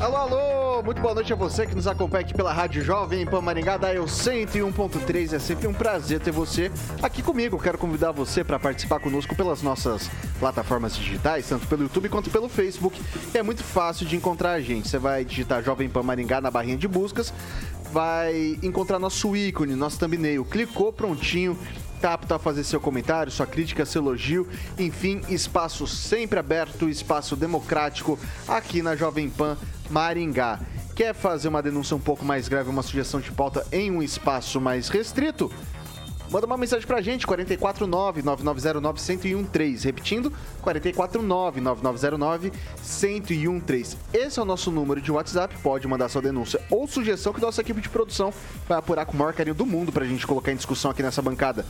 Alô, alô, muito boa noite a você que nos acompanha aqui pela Rádio Jovem Pan Maringá, da Eu 101.3. É sempre um prazer ter você aqui comigo. Quero convidar você para participar conosco pelas nossas plataformas digitais, tanto pelo YouTube quanto pelo Facebook. É muito fácil de encontrar a gente. Você vai digitar Jovem Pan Maringá na barrinha de buscas, vai encontrar nosso ícone, nosso thumbnail. Clicou, prontinho tá apto a fazer seu comentário, sua crítica, seu elogio, enfim, espaço sempre aberto, espaço democrático aqui na Jovem Pan Maringá. Quer fazer uma denúncia um pouco mais grave, uma sugestão de pauta em um espaço mais restrito? Manda uma mensagem pra gente, 449-9909-1013. Repetindo, 449-9909-1013. Esse é o nosso número de WhatsApp. Pode mandar sua denúncia ou sugestão que nossa equipe de produção vai apurar com o maior carinho do mundo pra gente colocar em discussão aqui nessa bancada.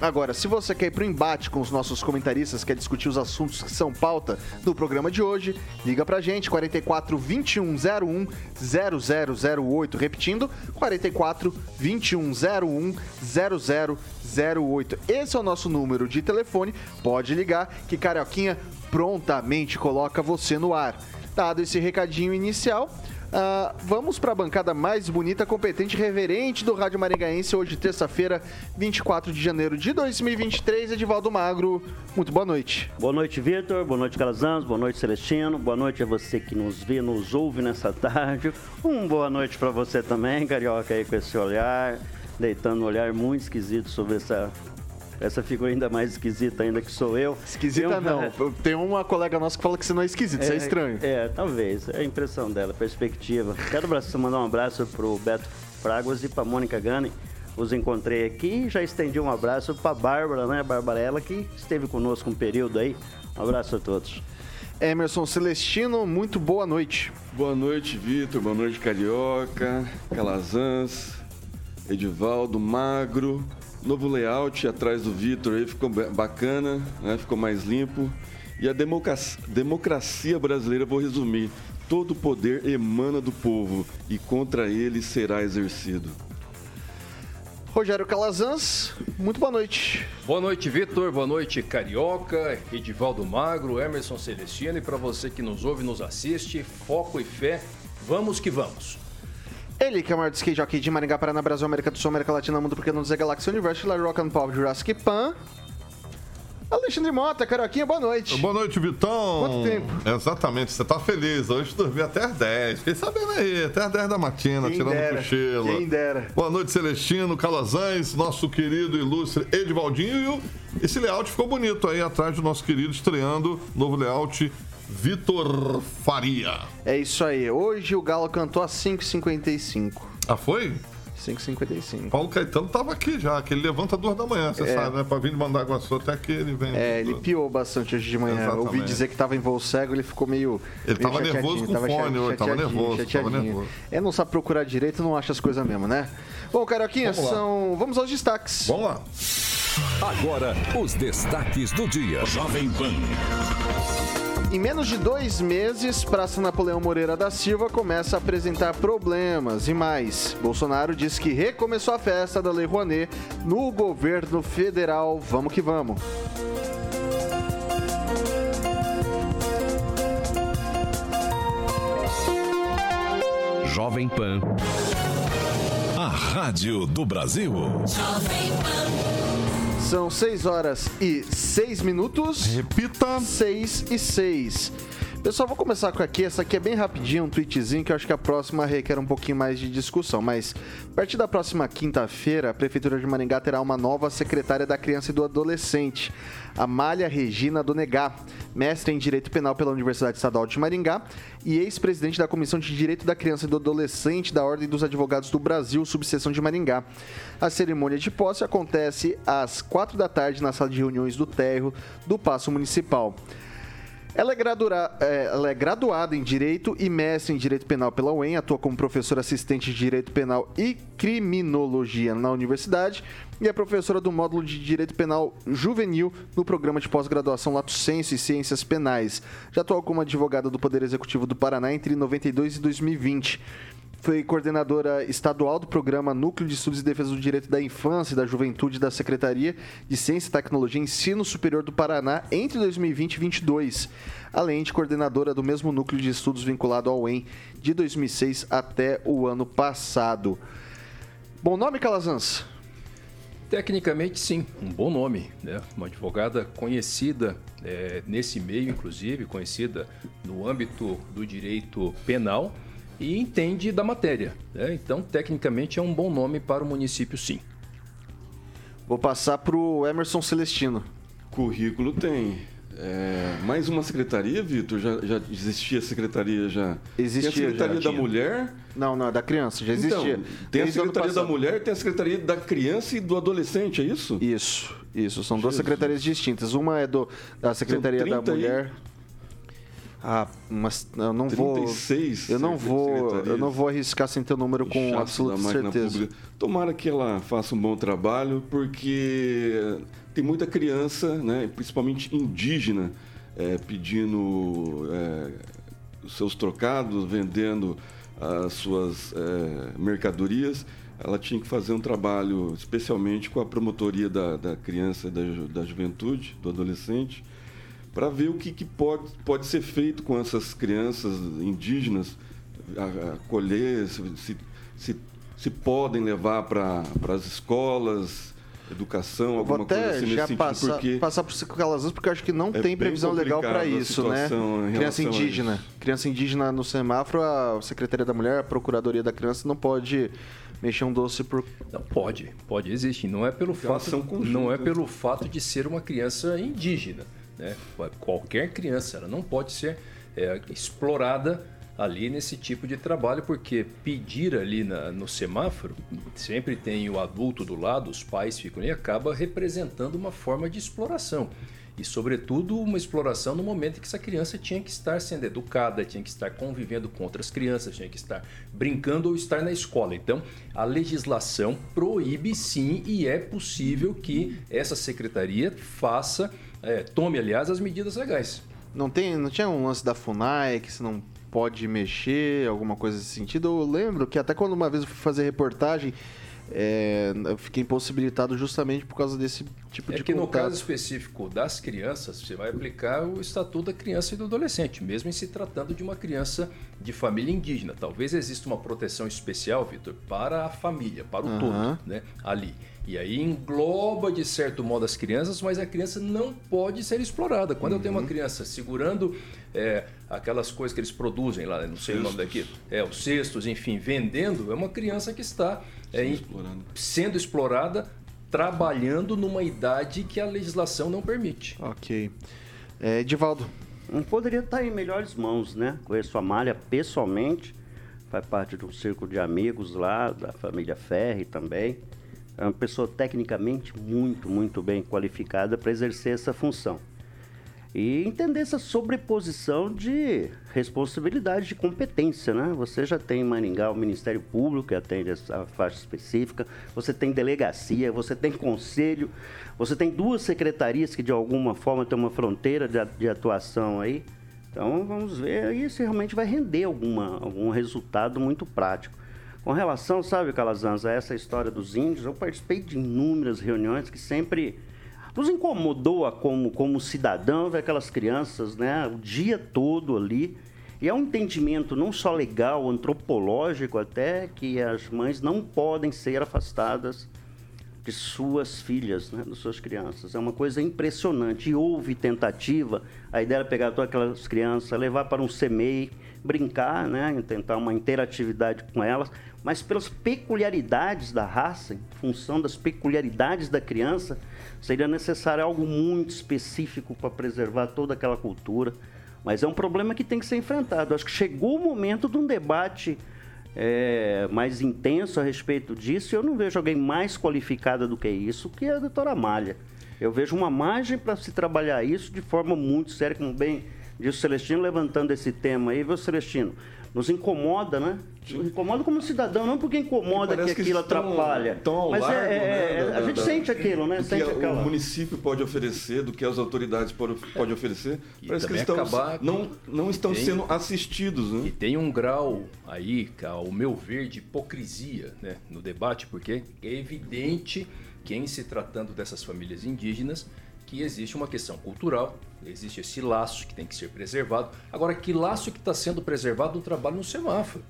Agora, se você quer ir pro embate com os nossos comentaristas, quer discutir os assuntos que são pauta no programa de hoje, liga pra gente, 44 2101 0008. Repetindo, 44 2101 0008. Esse é o nosso número de telefone. Pode ligar que Carioquinha prontamente coloca você no ar. Dado esse recadinho inicial, Uh, vamos para a bancada mais bonita, competente e reverente do Rádio Maringaense, hoje, terça-feira, 24 de janeiro de 2023. Edivaldo Magro, muito boa noite. Boa noite, Vitor. Boa noite, Calazans. Boa noite, Celestino. Boa noite a você que nos vê, nos ouve nessa tarde. Um boa noite para você também, Carioca, aí com esse olhar, deitando um olhar muito esquisito sobre essa essa figura ainda mais esquisita ainda que sou eu. Esquisita eu, não. Tem uma colega nossa que fala que você não é esquisito, é, isso é estranho. É, talvez. É a impressão dela, perspectiva. Quero mandar um abraço pro Beto Fraguas e pra Mônica Gani. Os encontrei aqui já estendi um abraço pra Bárbara, né? Barbarella, que esteve conosco um período aí. Um abraço a todos. Emerson Celestino, muito boa noite. Boa noite, Vitor. Boa noite, Carioca, Calazans, Edivaldo, Magro. Novo layout atrás do Vitor aí ficou bacana, né? ficou mais limpo. E a democracia, democracia brasileira, vou resumir: todo poder emana do povo e contra ele será exercido. Rogério Calazans, muito boa noite. Boa noite, Vitor. Boa noite, Carioca, Edivaldo Magro, Emerson Celestino. E para você que nos ouve e nos assiste, foco e fé, vamos que vamos. Ele, que é o maior skate jockey de Maringá, Paraná, Brasil, América do Sul, América Latina, Mundo Porque não dizer Galáxia Universo, La Rock and Pop, Jurassic Pan. Alexandre Mota, Caroquinha, boa noite. Boa noite, Vitão. Quanto tempo? Exatamente, você tá feliz. Hoje dormi até as 10. Fiquei sabendo aí, até as 10 da matina, quem tirando dera, cochilo. Quem dera. Boa noite, Celestino, Calazans, nosso querido ilustre Edivaldinho. E esse layout ficou bonito aí atrás do nosso querido, estreando novo layout Vitor Faria. É isso aí. Hoje o Galo cantou às 5h55. Ah, foi? 5h55. Paulo Caetano tava aqui já, que ele levanta duas da manhã, você é. sabe, né? Pra vir de mandar Mandaguaçu até que ele vem. É, ele piou bastante hoje de manhã. Exatamente. Ouvi dizer que tava em voo cego, ele ficou meio. Ele meio tava nervoso com tava fone hoje, tava nervoso, tava nervoso. É, não sabe procurar direito, não acha as coisas mesmo, né? Bom, Caroquinha, vamos são. Vamos aos destaques. Vamos lá. Agora, os destaques do dia. Jovem Pan. Em menos de dois meses, Praça Napoleão Moreira da Silva começa a apresentar problemas e mais. Bolsonaro diz que recomeçou a festa da Lei Rouanet no governo federal. Vamos que vamos. Jovem Pan. A Rádio do Brasil. Jovem Pan. São 6 horas e 6 minutos. Repita. 6 e 6. Pessoal, vou começar com aqui. Essa aqui é bem rapidinho, um tweetzinho que eu acho que a próxima requer um pouquinho mais de discussão. Mas a partir da próxima quinta-feira, a Prefeitura de Maringá terá uma nova secretária da criança e do adolescente, Amália Regina Donegá, mestre em Direito Penal pela Universidade Estadual de Maringá e ex-presidente da Comissão de Direito da Criança e do Adolescente da Ordem dos Advogados do Brasil, subseção de Maringá. A cerimônia de posse acontece às quatro da tarde na sala de reuniões do térreo do Paço Municipal. Ela é, gradura, é, ela é, graduada em Direito e mestre em Direito Penal pela UEM, atua como professora assistente de Direito Penal e Criminologia na universidade e é professora do módulo de Direito Penal Juvenil no programa de pós-graduação Lato Senso e Ciências Penais. Já atuou como advogada do Poder Executivo do Paraná entre 92 e 2020 foi coordenadora estadual do programa Núcleo de Estudos e Defesa do Direito da Infância e da Juventude da Secretaria de Ciência, Tecnologia e Ensino Superior do Paraná entre 2020 e 2022, além de coordenadora do mesmo núcleo de estudos vinculado ao UEM de 2006 até o ano passado. Bom nome, Calazans? Tecnicamente, sim, um bom nome. Né? Uma advogada conhecida é, nesse meio, inclusive, conhecida no âmbito do direito penal e entende da matéria. Né? Então, tecnicamente, é um bom nome para o município, sim. Vou passar para o Emerson Celestino. Currículo tem. É, mais uma secretaria, Vitor? Já, já existia a secretaria já? Existia. Tem a Secretaria já, da Mulher? Não, não, é da criança, já existia. Então, tem a Secretaria da Mulher, tem a Secretaria da Criança e do Adolescente, é isso? Isso, isso. São Jesus. duas secretarias distintas. Uma é do, da Secretaria da Mulher. Ah, mas eu não 36 vou. Eu não vou. Eu não vou arriscar sem ter o número com absoluta certeza. Pública. Tomara que ela faça um bom trabalho, porque tem muita criança, né, principalmente indígena, é, pedindo é, seus trocados, vendendo as suas é, mercadorias. Ela tinha que fazer um trabalho, especialmente com a promotoria da, da criança, da, da juventude, do adolescente para ver o que, que, pode, pode ser feito com essas crianças indígenas, acolher, se, se, se podem levar para as escolas, educação, alguma coisa assim já nesse passar, sentido. Porque passar por Calazans, porque eu acho que não é tem previsão legal para isso, né? Criança indígena. Criança indígena no semáforo, a Secretaria da Mulher, a Procuradoria da Criança não pode mexer um doce por. Não, pode, pode existir. Não é pelo fato, não é pelo fato de ser uma criança indígena. Né? Qualquer criança, ela não pode ser é, explorada ali nesse tipo de trabalho, porque pedir ali na, no semáforo, sempre tem o adulto do lado, os pais ficam e acaba representando uma forma de exploração. E, sobretudo, uma exploração no momento em que essa criança tinha que estar sendo educada, tinha que estar convivendo com outras crianças, tinha que estar brincando ou estar na escola. Então, a legislação proíbe sim e é possível que essa secretaria faça é, tome, aliás, as medidas legais. Não, tem, não tinha um lance da FUNAI que você não pode mexer, alguma coisa nesse sentido? Eu lembro que até quando uma vez eu fui fazer reportagem, é, eu fiquei impossibilitado justamente por causa desse tipo é de que contato. no caso específico das crianças, você vai aplicar o Estatuto da Criança e do Adolescente, mesmo em se tratando de uma criança de família indígena. Talvez exista uma proteção especial, Vitor, para a família, para o uhum. todo, né, ali. E aí engloba, de certo modo, as crianças, mas a criança não pode ser explorada. Quando uhum. eu tenho uma uhum. criança segurando é, aquelas coisas que eles produzem lá, não sei cestos. o nome daquilo, é, os cestos, enfim, vendendo, é uma criança que está é, explorando. sendo explorada, trabalhando numa idade que a legislação não permite. Ok. É, Edivaldo. Não poderia estar em melhores mãos, né? Conheço a Malha pessoalmente, faz parte do círculo de amigos lá, da família Ferri também é uma pessoa tecnicamente muito, muito bem qualificada para exercer essa função. E entender essa sobreposição de responsabilidade de competência, né? Você já tem em Maringá o Ministério Público que atende essa faixa específica, você tem delegacia, você tem conselho, você tem duas secretarias que de alguma forma tem uma fronteira de, atuação aí. Então vamos ver aí se realmente vai render alguma, algum resultado muito prático. Com relação, sabe, Calazans, a essa história dos índios, eu participei de inúmeras reuniões que sempre nos incomodou como, como cidadão ver aquelas crianças né, o dia todo ali. E é um entendimento não só legal, antropológico até, que as mães não podem ser afastadas de suas filhas, né, das suas crianças. É uma coisa impressionante. E houve tentativa, a ideia era pegar todas aquelas crianças, levar para um CMEI, brincar, né, tentar uma interatividade com elas, mas pelas peculiaridades da raça, em função das peculiaridades da criança, seria necessário algo muito específico para preservar toda aquela cultura. Mas é um problema que tem que ser enfrentado. Acho que chegou o momento de um debate é, mais intenso a respeito disso, eu não vejo alguém mais qualificada do que isso, que a doutora Amália. Eu vejo uma margem para se trabalhar isso de forma muito séria, como bem disse o Celestino, levantando esse tema aí, viu, Celestino? Nos incomoda, né? Nos incomoda como cidadão, não porque incomoda que, que aquilo estão, atrapalha. Estão mas largo, é, é, né, a gente da, sente aquilo, né? Do sente que aquela... o município pode oferecer, do que as autoridades podem pode oferecer. E Parece que eles estão, não, não estão tem, sendo assistidos. Né? E tem um grau aí, ao meu ver, de hipocrisia né, no debate, porque é evidente que em se tratando dessas famílias indígenas, que existe uma questão cultural, existe esse laço que tem que ser preservado. Agora, que laço que está sendo preservado no trabalho no semáforo?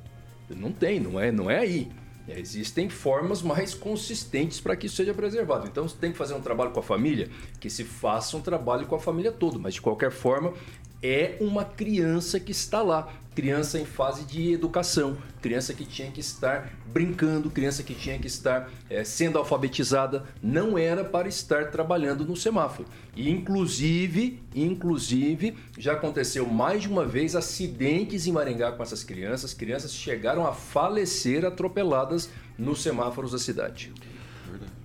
Não tem, não é, não é aí. Existem formas mais consistentes para que isso seja preservado. Então, você tem que fazer um trabalho com a família, que se faça um trabalho com a família toda. Mas, de qualquer forma, é uma criança que está lá, criança em fase de educação, criança que tinha que estar brincando, criança que tinha que estar é, sendo alfabetizada, não era para estar trabalhando no semáforo. E inclusive, inclusive, já aconteceu mais de uma vez acidentes em Maringá com essas crianças, crianças chegaram a falecer atropeladas nos semáforos da cidade.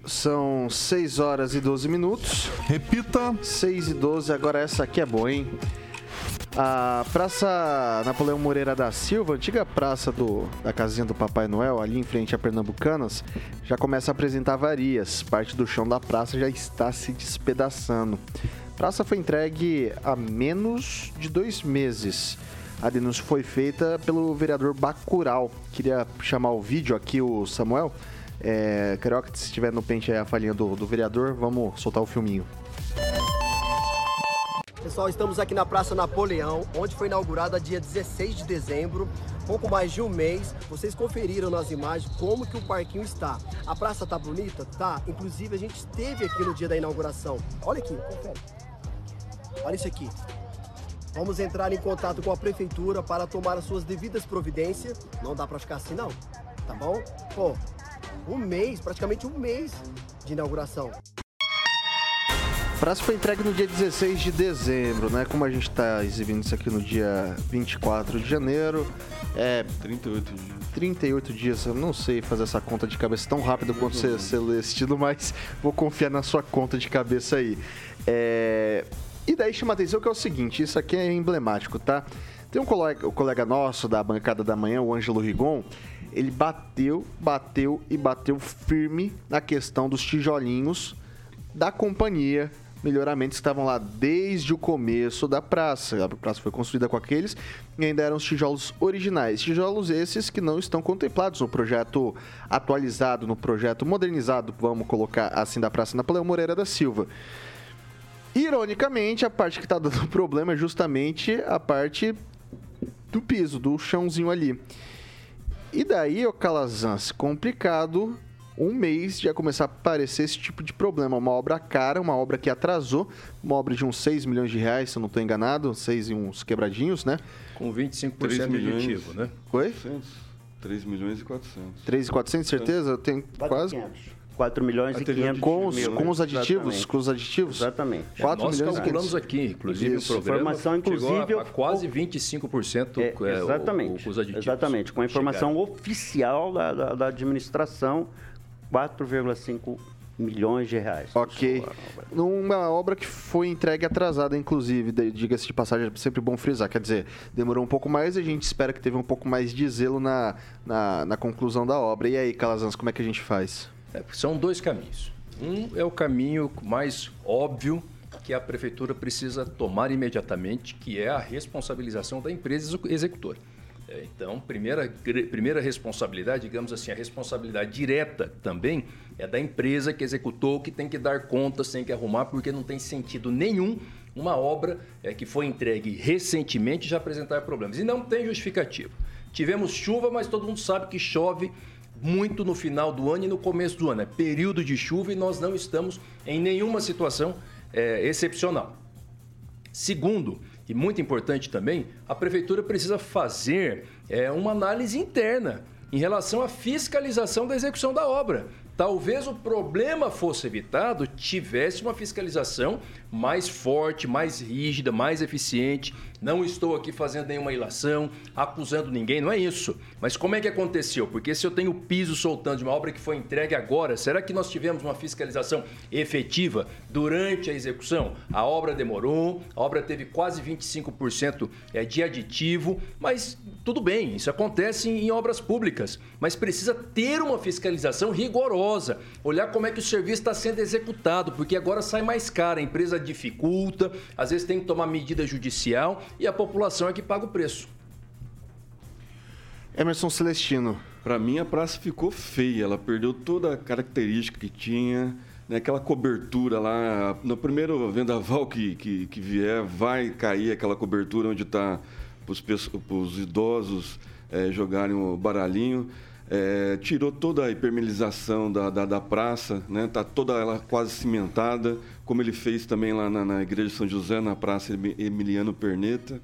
São 6 horas e 12 minutos. Repita. 6 e 12, agora essa aqui é boa, hein? A Praça Napoleão Moreira da Silva, antiga praça do, da casinha do Papai Noel, ali em frente a Pernambucanas, já começa a apresentar avarias. Parte do chão da praça já está se despedaçando. A praça foi entregue há menos de dois meses. A denúncia foi feita pelo vereador Bacural. Queria chamar o vídeo aqui, o Samuel. É, Carioca, se estiver no pente aí a falinha do, do vereador, vamos soltar o filminho. Pessoal, estamos aqui na Praça Napoleão, onde foi inaugurada dia 16 de dezembro, pouco mais de um mês. Vocês conferiram nas imagens como que o parquinho está. A praça tá bonita? Tá. Inclusive, a gente esteve aqui no dia da inauguração. Olha aqui, confere. Olha isso aqui. Vamos entrar em contato com a prefeitura para tomar as suas devidas providências. Não dá para ficar assim, não. Tá bom? Pô, um mês, praticamente um mês de inauguração praça foi entregue no dia 16 de dezembro, né? Como a gente está exibindo isso aqui no dia 24 de janeiro, é... 38 dias. 38 dias, eu não sei fazer essa conta de cabeça tão rápido quanto você, esse título, mas vou confiar na sua conta de cabeça aí. É... E daí chama atenção que é o seguinte, isso aqui é emblemático, tá? Tem um colega, um colega nosso da bancada da manhã, o Ângelo Rigon, ele bateu, bateu e bateu firme na questão dos tijolinhos da companhia melhoramentos que estavam lá desde o começo da praça. A praça foi construída com aqueles e ainda eram os tijolos originais. Tijolos esses que não estão contemplados no projeto atualizado, no projeto modernizado, vamos colocar assim, da Praça Napoleão Moreira da Silva. Ironicamente, a parte que está dando problema é justamente a parte do piso, do chãozinho ali. E daí, o Calazans, complicado um mês já começar a aparecer esse tipo de problema. Uma obra cara, uma obra que atrasou, uma obra de uns 6 milhões de reais, se eu não estou enganado, 6 e uns quebradinhos, né? Com 25% de aditivo, né? Oi? 3 milhões e 400. 3 e 400, certeza? Eu tenho quase... 4 milhões e 500 com os, mil, com os aditivos, Exatamente. com os aditivos. Exatamente. 4 Nós milhões calculamos aqui, inclusive Isso. o programa informação, inclusive, a, a quase 25% é, é, exatamente, o, os aditivos. Exatamente, com a informação chegaram. oficial da, da, da administração 4,5 milhões de reais. Ok. Uma obra que foi entregue atrasada, inclusive, diga-se de passagem, é sempre bom frisar. Quer dizer, demorou um pouco mais e a gente espera que teve um pouco mais de zelo na, na, na conclusão da obra. E aí, Calazans, como é que a gente faz? É, são dois caminhos. Um é o caminho mais óbvio que a prefeitura precisa tomar imediatamente, que é a responsabilização da empresa executora. É, então, primeira, primeira responsabilidade, digamos assim, a responsabilidade direta também é da empresa que executou, que tem que dar contas, tem que arrumar, porque não tem sentido nenhum uma obra é, que foi entregue recentemente já apresentar problemas. E não tem justificativa. Tivemos chuva, mas todo mundo sabe que chove muito no final do ano e no começo do ano. É período de chuva e nós não estamos em nenhuma situação é, excepcional. Segundo, e muito importante também, a prefeitura precisa fazer é, uma análise interna em relação à fiscalização da execução da obra. Talvez o problema fosse evitado tivesse uma fiscalização mais forte, mais rígida, mais eficiente. Não estou aqui fazendo nenhuma ilação, acusando ninguém, não é isso. Mas como é que aconteceu? Porque se eu tenho piso soltando de uma obra que foi entregue agora, será que nós tivemos uma fiscalização efetiva durante a execução? A obra demorou, a obra teve quase 25% é, de aditivo, mas tudo bem, isso acontece em obras públicas, mas precisa ter uma fiscalização rigorosa, olhar como é que o serviço está sendo executado, porque agora sai mais caro, a empresa dificulta, às vezes tem que tomar medida judicial e a população é que paga o preço. Emerson Celestino. Para mim, a praça ficou feia, ela perdeu toda a característica que tinha. Né, aquela cobertura lá, no primeiro vendaval que, que, que vier, vai cair aquela cobertura onde está para os idosos é, jogarem o baralhinho. É, tirou toda a hipermelização da, da, da, praça, né? Tá toda ela quase cimentada, como ele fez também lá na, na Igreja de São José, na Praça Emiliano Perneta.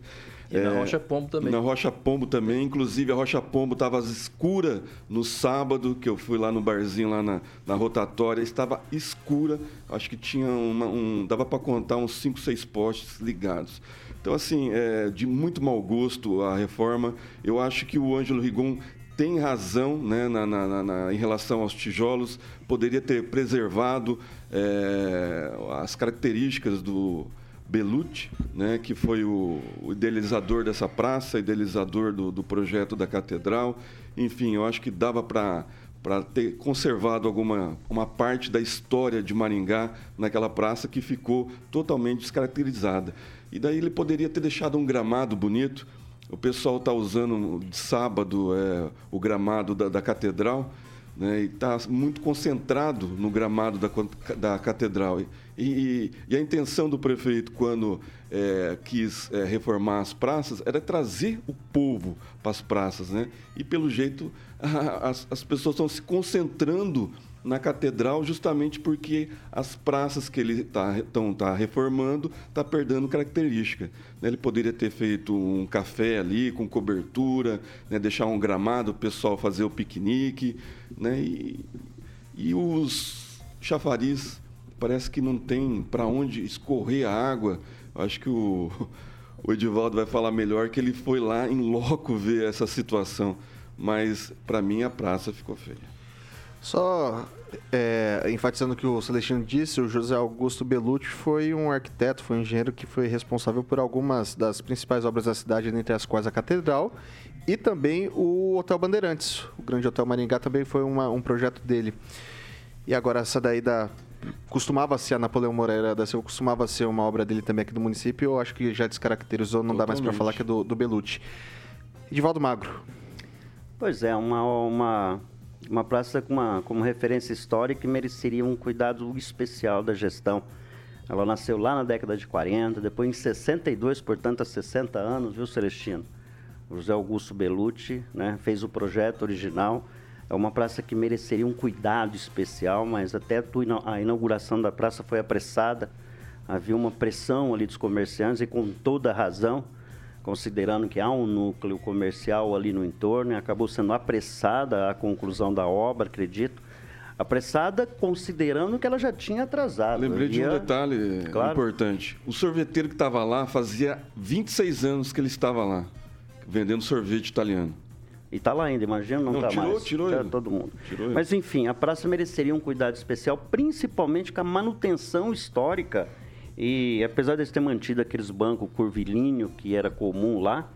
E é, na Rocha Pombo também. Na Rocha Pombo também. Inclusive, a Rocha Pombo estava escura no sábado, que eu fui lá no barzinho, lá na, na rotatória. Estava escura. Acho que tinha uma, um... Dava para contar uns 5, 6 postes ligados. Então, assim, é de muito mau gosto a reforma. Eu acho que o Ângelo Rigon tem razão né, na, na, na, em relação aos tijolos, poderia ter preservado é, as características do Belucci, né, que foi o, o, idealizador dessa praça, idealizador do, do, projeto da catedral. Enfim, eu acho que dava para para ter conservado alguma uma parte da história de Maringá naquela praça que ficou totalmente descaracterizada. E daí ele poderia ter deixado um gramado bonito, o pessoal está usando de sábado é, o gramado da, da catedral né, e está muito concentrado no gramado da, da catedral. E, e, e, a intenção do prefeito, quando é, quis é, reformar as praças, era trazer o povo para as praças. Né? E, pelo jeito, a, as, as pessoas estão se concentrando na catedral justamente porque as praças que ele está tá reformando está perdendo característica. Né? Ele poderia ter feito um café ali com cobertura, né? deixar um gramado, o pessoal fazer o piquenique. Né? E, e os chafariz parece que não tem para onde escorrer a água. Acho que o, o Edivaldo vai falar melhor que ele foi lá em loco ver essa situação. Mas para mim a praça ficou feia. Só é, enfatizando o que o Celestino disse, o José Augusto Belucci foi um arquiteto, foi um engenheiro que foi responsável por algumas das principais obras da cidade, entre as quais a Catedral e também o Hotel Bandeirantes. O Grande Hotel Maringá também foi uma, um projeto dele. E agora essa daí da costumava ser a Napoleão Moreira da Silva, costumava ser uma obra dele também aqui do município, eu acho que já descaracterizou, não Totalmente. dá mais para falar que é do, do Belucci. Edivaldo Magro. Pois é, uma, uma uma praça com uma, como referência histórica mereceria um cuidado especial da gestão. Ela nasceu lá na década de 40, depois em 62, portanto há 60 anos, viu, Celestino? José Augusto Belucci né, fez o projeto original. É uma praça que mereceria um cuidado especial, mas até a inauguração da praça foi apressada. Havia uma pressão ali dos comerciantes e com toda razão considerando que há um núcleo comercial ali no entorno, e acabou sendo apressada a conclusão da obra, acredito. Apressada considerando que ela já tinha atrasado. Lembrei de um detalhe claro. importante. O sorveteiro que estava lá fazia 26 anos que ele estava lá, vendendo sorvete italiano. E está lá ainda, imagina, não está mais. Tirou, já todo mundo. Tirou Mas enfim, a praça mereceria um cuidado especial, principalmente com a manutenção histórica e apesar de ter mantido aqueles bancos curvilíneo que era comum lá,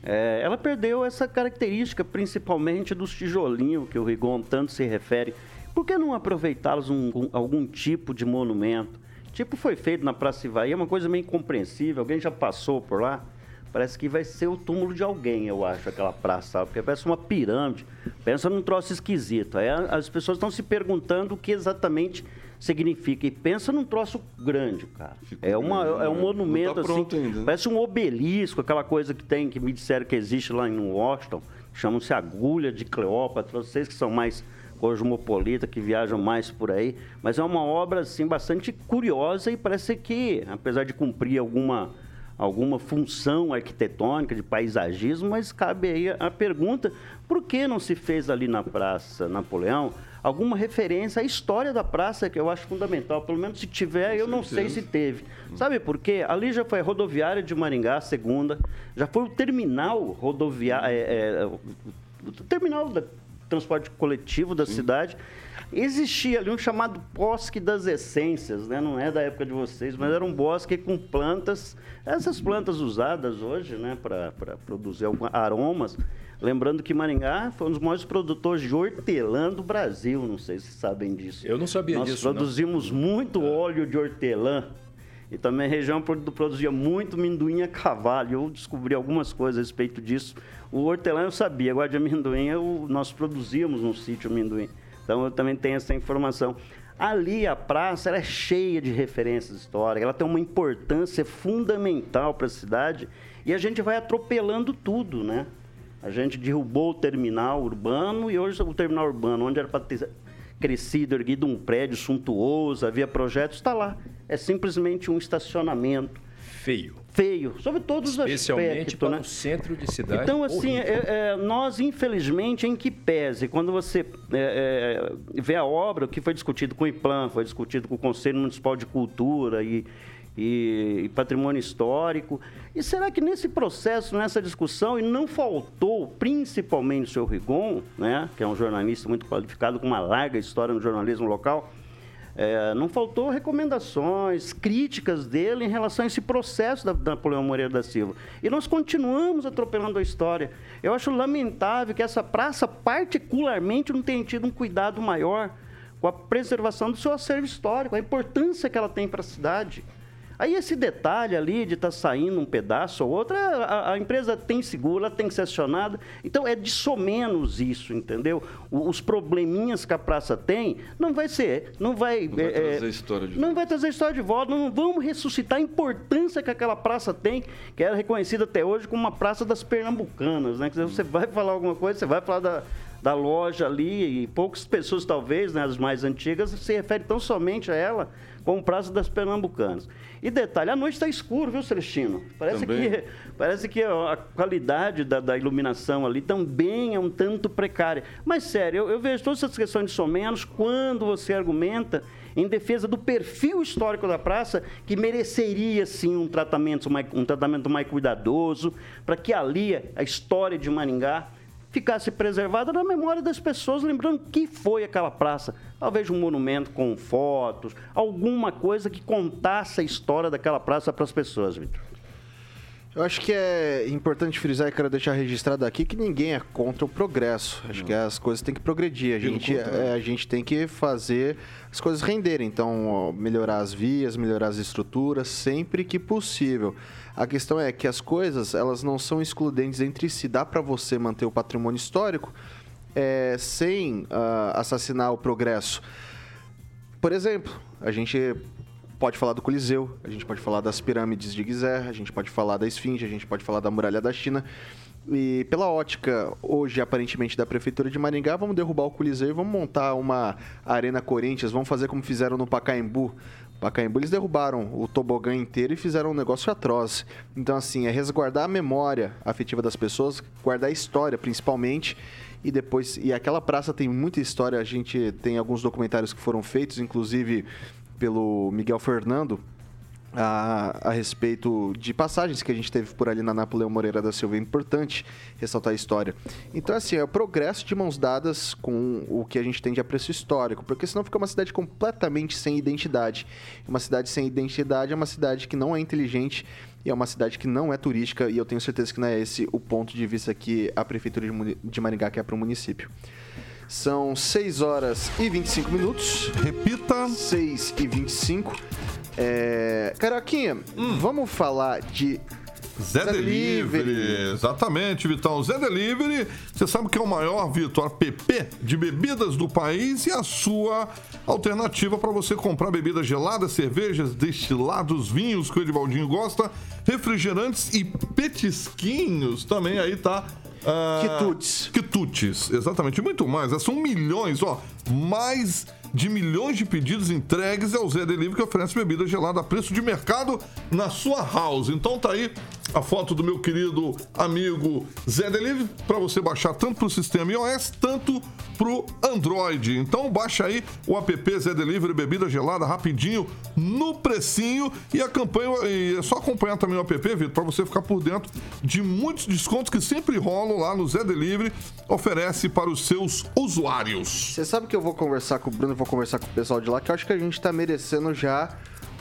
é, ela perdeu essa característica, principalmente dos tijolinhos que o Rigon tanto se refere. Por que não aproveitá-los um, um, algum tipo de monumento? Tipo foi feito na Praça Ivaí, é uma coisa meio incompreensível, alguém já passou por lá? Parece que vai ser o túmulo de alguém, eu acho, aquela praça, porque parece uma pirâmide. Pensa num troço esquisito. Aí as pessoas estão se perguntando o que exatamente significa. E pensa num troço grande, cara. é, uma, é um né? monumento tá assim. Ainda. Parece um obelisco, aquela coisa que tem, que me disseram que existe lá em Washington. chamam-se Agulha de Cleópatra, vocês que são mais cosmopolita, que viajam mais por aí, mas é uma obra assim bastante curiosa e parece que, apesar de cumprir alguma alguma função arquitetônica de paisagismo, mas cabe aí a pergunta: por que não se fez ali na Praça Napoleão alguma referência à história da praça, que eu acho fundamental? Pelo menos se tiver, eu não sei se teve. Sabe por quê? Ali já foi a rodoviária de Maringá, segunda, já foi o terminal rodoviário, é, é, o terminal da transporte coletivo da Sim. cidade. Existia ali um chamado Bosque das Essências, né? não é da época de vocês, mas era um bosque com plantas, essas plantas usadas hoje né? para produzir aromas. Lembrando que Maringá foi um dos maiores produtores de hortelã do Brasil, não sei se sabem disso. Eu não sabia Nós disso. Nós produzimos não. muito é. óleo de hortelã e também a região produzia muito minduim a cavalo. Eu descobri algumas coisas a respeito disso. O hortelã eu sabia, agora de amendoim eu, nós produzíamos no sítio amendoim. Então eu também tenho essa informação. Ali a praça é cheia de referências históricas, ela tem uma importância fundamental para a cidade e a gente vai atropelando tudo, né? A gente derrubou o terminal urbano e hoje o terminal urbano, onde era para ter crescido, erguido um prédio suntuoso, havia projetos, está lá. É simplesmente um estacionamento. Feio. Feio, sobre todos os aspectos. Especialmente para né? o centro de cidade. Então, assim, é, é, nós, infelizmente, em que pese, quando você é, é, vê a obra, o que foi discutido com o IPLAN, foi discutido com o Conselho Municipal de Cultura e, e, e, patrimônio histórico. E será que nesse processo, nessa discussão, e não faltou, principalmente o seu Rigon, né, que é um jornalista muito qualificado, com uma larga história no jornalismo local, é, não faltou recomendações, críticas dele em relação a esse processo da, da Napoleão Moreira da Silva. E nós continuamos atropelando a história. Eu acho lamentável que essa praça, particularmente, não tenha tido um cuidado maior com a preservação do seu acervo histórico, a importância que ela tem para a cidade. Aí esse detalhe ali de estar tá saindo um pedaço ou outro, a, a, empresa tem seguro, ela tem que ser acionada. Então é de somenos isso, entendeu? O, os probleminhas que a praça tem não vai ser, não vai, não vai é, trazer história de não volta. vai trazer história de volta. Não vamos ressuscitar a importância que aquela praça tem, que era reconhecida até hoje como uma praça das pernambucanas, né? Quer dizer, você vai falar alguma coisa, você vai falar da da loja ali, e poucas pessoas, talvez, né, as mais antigas, se referem tão somente a ela como Praça das Pernambucanas. E detalhe, a noite está escuro, viu, Celestino? Parece que, parece que a qualidade da, da, iluminação ali também é um tanto precária. Mas, sério, eu, eu vejo todas essas questões de somenos quando você argumenta em defesa do perfil histórico da praça, que mereceria sim um tratamento mais, um tratamento mais cuidadoso, para que ali a história de Maringá ficasse preservada na memória das pessoas, lembrando que foi aquela praça. Talvez um monumento com fotos, alguma coisa que contasse a história daquela praça para as pessoas, Vitor. Eu acho que é importante frisar e quero deixar registrado aqui que ninguém é contra o progresso. Acho Não. que as coisas têm que progredir. A gente, é, a gente tem que fazer as coisas renderem. Então, ó, melhorar as vias, melhorar as estruturas, sempre que possível. A questão é que as coisas, elas não são excludentes entre si. Dá para você manter o patrimônio histórico é, sem uh, assassinar o progresso. Por exemplo, a gente pode falar do Coliseu, a gente pode falar das pirâmides de Gizé, a gente pode falar da Esfinge, a gente pode falar da Muralha da China. E pela ótica, hoje, aparentemente, da Prefeitura de Maringá, vamos derrubar o Coliseu e vamos montar uma Arena Corinthians, vamos fazer como fizeram no Pacaembu. Pacaembu, eles derrubaram o tobogã inteiro e fizeram um negócio atroz. Então, assim, é resguardar a memória afetiva das pessoas, guardar a história, principalmente, e depois... E aquela praça tem muita história, a gente tem alguns documentários que foram feitos, inclusive pelo Miguel Fernando, a, a, respeito de passagens que a gente teve por ali na Napoleão Moreira da Silva. É importante ressaltar a história. Então, assim, é o progresso de mãos dadas com o que a gente tem de apreço histórico, porque senão fica uma cidade completamente sem identidade. Uma cidade sem identidade é uma cidade que não é inteligente e é uma cidade que não é turística, e eu tenho certeza que não é esse o ponto de vista que a Prefeitura de Maringá quer para o município. São 6 horas e 25 minutos. Repita. 6 e 25. É... Caroquinha, hum. vamos falar de Zé, Zé Delivery. Delivery. Exatamente, Vitão. Zé Delivery, você sabe que é o maior, Vitor, PP de bebidas do país e a sua alternativa para você comprar bebidas geladas, cervejas, destilados, vinhos que o Edivaldinho gosta, refrigerantes e petisquinhos também aí tá Ah, Quitutes. Quitutes, exatamente. Muito mais. São milhões, ó. Mais de milhões de pedidos entregues é o Zé Delivery que oferece bebida gelada a preço de mercado na sua house. Então tá aí a foto do meu querido amigo Zé Delivery para você baixar tanto pro sistema iOS, tanto pro Android. Então baixa aí o app Zé Delivery bebida gelada rapidinho no precinho e a campanha e é só acompanhar também o app, Vitor, para você ficar por dentro de muitos descontos que sempre rolam lá no Zé Delivery, oferece para os seus usuários. Você sabe que eu vou conversar com o Bruno, vou conversar com o pessoal de lá, que eu acho que a gente tá merecendo já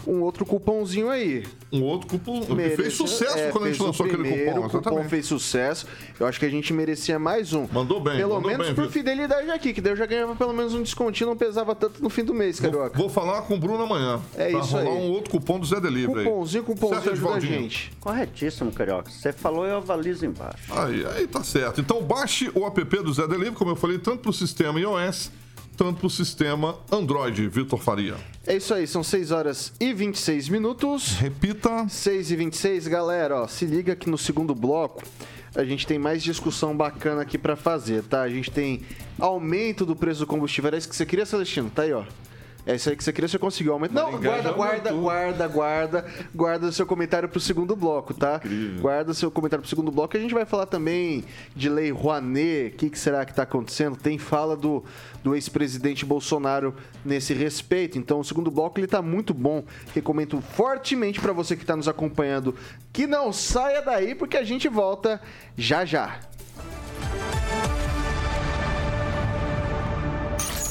um outro cupomzinho aí. Um outro cupom que fez sucesso é, quando a gente lançou aquele cupom. O cupom fez sucesso. Eu acho que a gente merecia mais um. Mandou bem. Pelo mandou menos bem, por Vitor. fidelidade aqui, que daí eu já ganhava pelo menos um descontinho, não pesava tanto no fim do mês, Vou, carioca. vou falar com o Bruno amanhã. É pra isso rolar aí. um outro cupom do Zé Delivery. Cupomzinho, cupomzinho Certo, ajuda a gente. Corretíssimo, Carioca. Você falou, eu avalizo embaixo. Aí, aí tá certo. Então baixe o app do Zé Delivery, como eu falei, tanto pro sistema iOS, tanto pro sistema Android, Vitor Faria. É isso aí, são 6 horas e 26 minutos. Repita. 6 e 26, galera, ó, se liga que no segundo bloco a gente tem mais discussão bacana aqui pra fazer, tá? A gente tem aumento do preço do combustível. Era isso que você queria, Celestino? Tá aí, ó. É isso aí que você queria, você conseguiu aumentar. Não, Maringá guarda, guarda, guarda, guarda, guarda o seu comentário pro segundo bloco, tá? Guarda o seu comentário pro segundo bloco. A gente vai falar também de lei Rouanet, o que, que será que tá acontecendo? Tem fala do, do ex-presidente Bolsonaro nesse respeito. Então, o segundo bloco ele tá muito bom. Recomendo fortemente para você que tá nos acompanhando que não saia daí, porque a gente volta já já.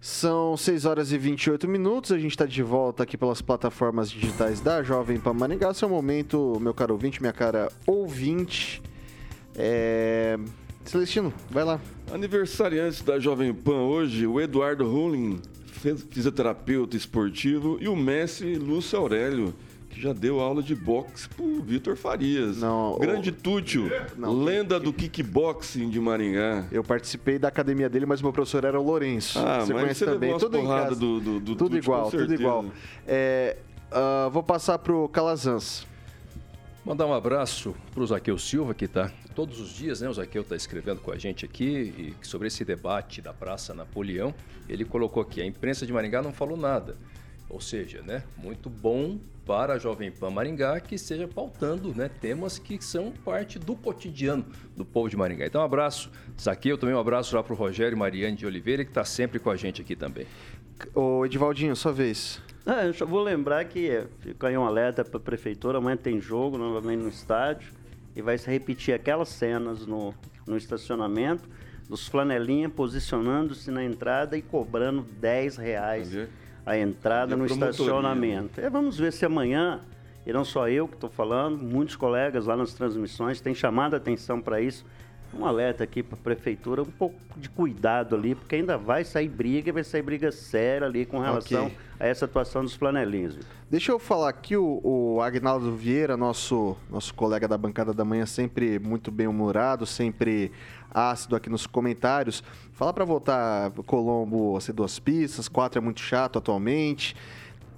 São 6 horas e 28 minutos. A gente está de volta aqui pelas plataformas digitais da Jovem Pan Maringá. Seu momento, meu caro ouvinte, minha cara ouvinte. É... Celestino, vai lá. Aniversariantes da Jovem Pan hoje, o Eduardo Rulin, fis- fisioterapeuta esportivo, e o mestre Lúcio Aurélio, que já deu aula de boxe pro Vitor Farias. Não, Grande Tútil, Não, lenda do kickboxing de Maringá. Eu participei da academia dele, mas meu professor era o Lourenço. Ah, você mas conhece você também. Tudo casa. do- do- do tudo Tuti, igual, tudo igual. É, ah, vou passar pro Calazans. Mandar um abraço para o Zaqueu Silva, que está todos os dias, né? O Zaqueu está escrevendo com a gente aqui e sobre esse debate da Praça Napoleão. Ele colocou aqui: a imprensa de Maringá não falou nada. Ou seja, né? Muito bom para a Jovem Pan Maringá que esteja pautando né, temas que são parte do cotidiano do povo de Maringá. Então, um abraço, Zaqueu. Também um abraço lá para o Rogério Mariane de Oliveira, que está sempre com a gente aqui também. Ô, Edivaldinho, sua vez. Ah, eu só vou lembrar que fica aí um alerta para a prefeitura, amanhã tem jogo novamente no estádio e vai se repetir aquelas cenas no, no estacionamento dos flanelinha posicionando-se na entrada e cobrando 10 reais Ali. A entrada no promotoria, estacionamento. É, vamos ver se amanhã, e não só eu que estou falando, muitos colegas lá nas transmissões têm chamado a atenção para isso. Um alerta aqui para a prefeitura, um pouco de cuidado ali, porque ainda vai sair briga, e vai sair briga séria ali com relação Ok. a essa atuação dos flanelinhos. Vitor. Deixa eu falar aqui, o, o Agnaldo Vieira, nosso, nosso colega da bancada da manhã, sempre muito bem humorado, sempre ácido aqui nos comentários. Fala para voltar Colombo a ser duas pistas, quatro é muito chato atualmente.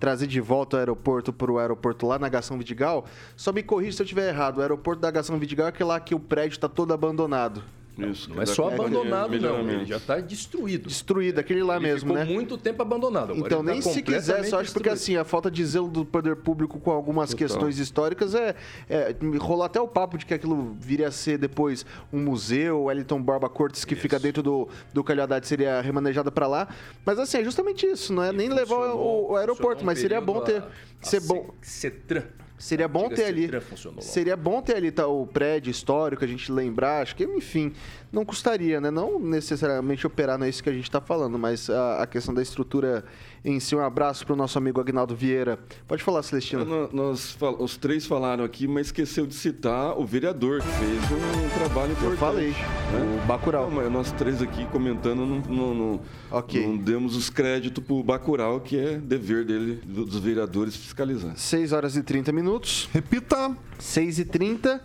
Trazer de volta o aeroporto para o aeroporto lá na Gação Vidigal. Só me corrija se eu estiver errado. O aeroporto da Gação Vidigal é aquele lá que o prédio está todo abandonado. Isso, Não é só abandonado, não. Ele já está destruído. Destruído, aquele lá Ele mesmo, ficou né? muito tempo abandonado. Agora Então, tá nem se quiser, só acho porque assim, a falta de zelo do poder público com algumas Total. questões históricas é, é. Rolou até o papo de que aquilo viria a ser depois um museu, o Wellington Borba Cortes, que fica dentro do, do Calhau Haddad, seria remanejada para lá. Mas assim, é justamente isso, não é nem levar o, o aeroporto, um mas seria bom ter. a- ser a bom. Ce- Cetran. Seria bom ter ali. Seria bom ter ali tá, o prédio histórico, a gente lembrar. Acho que, enfim, não custaria, né? Não necessariamente operar, não é isso que a gente está falando, mas a, a, questão da estrutura em si. Um abraço para o nosso amigo Agnaldo Vieira. Pode falar, Celestino. Nós, nós, os três falaram aqui, mas esqueceu de citar o vereador, que fez um trabalho importante. Eu falei, né? o Bacurau. Não, nós três aqui comentando, não, não, não, okay. não demos os créditos para o Bacurau, que é dever dele, dos vereadores, fiscalizar. 6 horas e 30 minutos. Repita. 6 e 30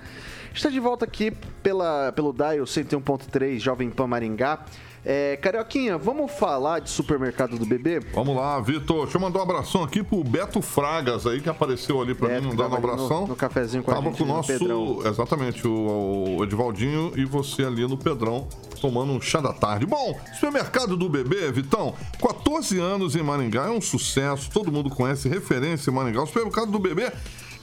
Está de volta aqui pela, pelo Dial 101.3 Jovem Pan Maringá. É, Carioquinha, vamos falar de supermercado do bebê? Vamos lá, Vitor. Deixa eu mandar um abração aqui pro Beto Fragas aí, que apareceu ali pra Beto, mim, mandando um abração. No, no cafezinho com tava a gente, com o nosso, Pedrão. Exatamente, o, o Edivaldinho e você ali no Pedrão, tomando um chá da tarde. Bom, supermercado do bebê, Vitão, 14 anos em Maringá, é um sucesso, todo mundo conhece, referência em Maringá. O supermercado do bebê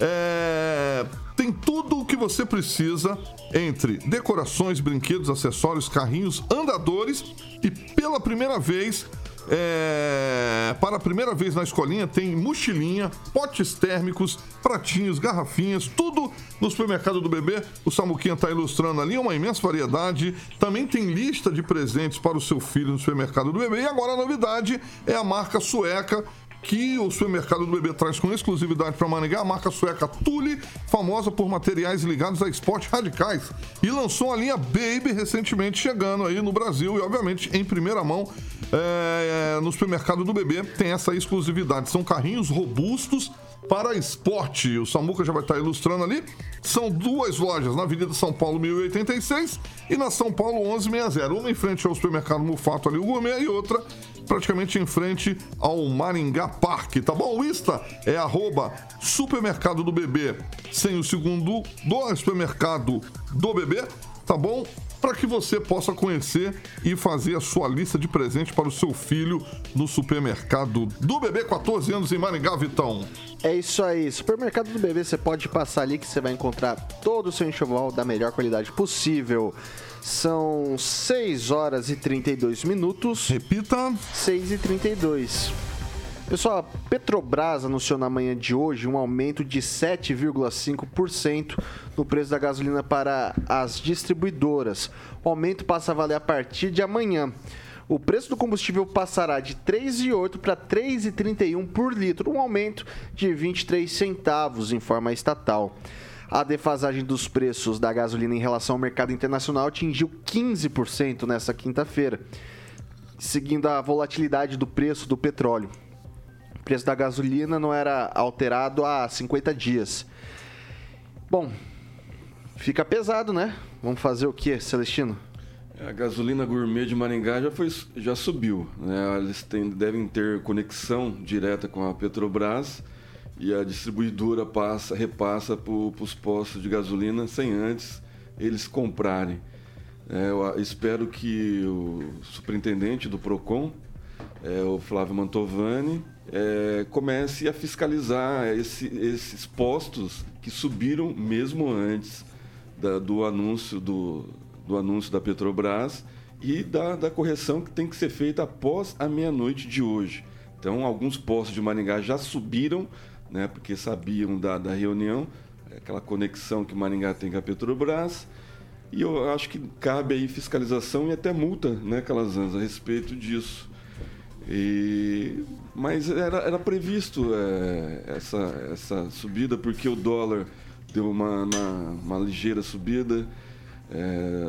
é, tem tudo o que você precisa entre decorações, brinquedos, acessórios, carrinhos, andadores e pela primeira vez é, para a primeira vez na escolinha tem mochilinha, potes térmicos, pratinhos, garrafinhas, tudo no supermercado do bebê. O Samuquinha está ilustrando ali, uma imensa variedade. Também tem lista de presentes para o seu filho no supermercado do bebê. E agora a novidade é a marca sueca que o supermercado do bebê traz com exclusividade para Maringá, a marca sueca Tule, famosa por materiais ligados a esportes radicais, e lançou a linha Baby recentemente chegando aí no Brasil e, obviamente, em primeira mão é, no supermercado do bebê tem essa exclusividade. São carrinhos robustos para esporte. O Samuca já vai estar ilustrando ali. São duas lojas, na Avenida São Paulo 1086 e na São Paulo 1160. Uma em frente ao supermercado Mufato ali, o Gourmet, e outra praticamente em frente ao Maringá Parque, tá bom? O Insta é arroba supermercado do bebê, sem o segundo do supermercado do bebê, tá bom? Para que você possa conhecer e fazer a sua lista de presente para o seu filho no supermercado do bebê, 14 anos em Maringá, Vitão. É isso aí, supermercado do bebê, você pode passar ali que você vai encontrar todo o seu enxoval da melhor qualidade possível. São 6 horas e 32 minutos. Repita. 6 e 32. Pessoal, a Petrobras anunciou na manhã de hoje um aumento de 7,5% no preço da gasolina para as distribuidoras. O aumento passa a valer a partir de amanhã. O preço do combustível passará de R$ 3,08 para R$ 3,31 por litro, um aumento de 23 centavos, informa a estatal. A defasagem dos preços da gasolina em relação ao mercado internacional atingiu 15% nesta quinta-feira, seguindo a volatilidade do preço do petróleo. Preço da gasolina não era alterado há 50 dias. Bom, fica pesado, né? Vamos fazer o que, Celestino? A gasolina gourmet de Maringá já, foi, já subiu. Né? Eles têm, devem ter conexão direta com a Petrobras e a distribuidora passa, repassa para os postos de gasolina sem antes eles comprarem. É, eu espero que o superintendente do PROCON, é, o Flávio Mantovani, é, comece a fiscalizar esse, esses postos que subiram mesmo antes da, do, anúncio do, do anúncio da Petrobras e da, da correção que tem que ser feita após a meia-noite de hoje. Então, alguns postos de Maringá já subiram né, porque sabiam da, da reunião, aquela conexão que Maringá tem com a Petrobras. E eu acho que cabe aí fiscalização e até multa, né, Calazans, a respeito disso. E, mas era, era previsto é, essa, essa subida, porque o dólar deu uma, uma, uma ligeira subida. É,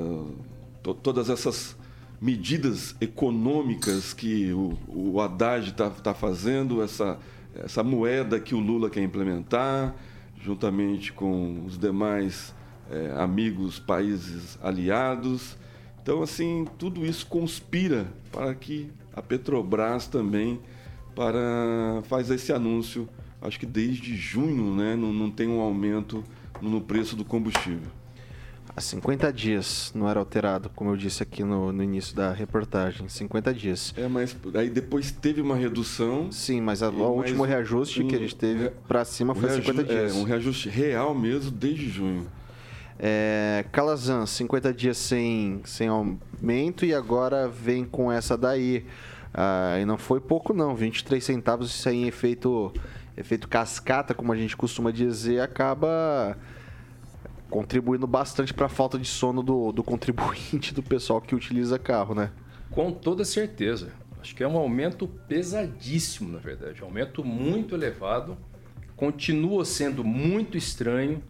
to, todas essas medidas econômicas que o, o Haddad está tá fazendo, essa essa moeda que o Lula quer implementar, juntamente com os demais é, amigos, países aliados. Então, assim, tudo isso conspira para que a Petrobras também para faz esse anúncio. Acho que desde junho, né, não, não tem um aumento no preço do combustível há 50 dias não era alterado, como eu disse aqui no, no, início da reportagem. 50 dias. É, mas aí depois teve uma redução. Sim, mas a, o último reajuste um, que a gente teve para cima foi 50 dias. É, um reajuste real mesmo desde junho. É, Calazan, 50 dias sem, sem aumento e agora vem com essa daí. Ah, e não foi pouco não, 23 centavos isso aí em efeito efeito cascata, como a gente costuma dizer, acaba contribuindo bastante para a falta de sono do, do contribuinte, do pessoal que utiliza carro, né? Com toda certeza. Acho que é um aumento pesadíssimo, na verdade. Um aumento muito elevado. Continua sendo muito estranho.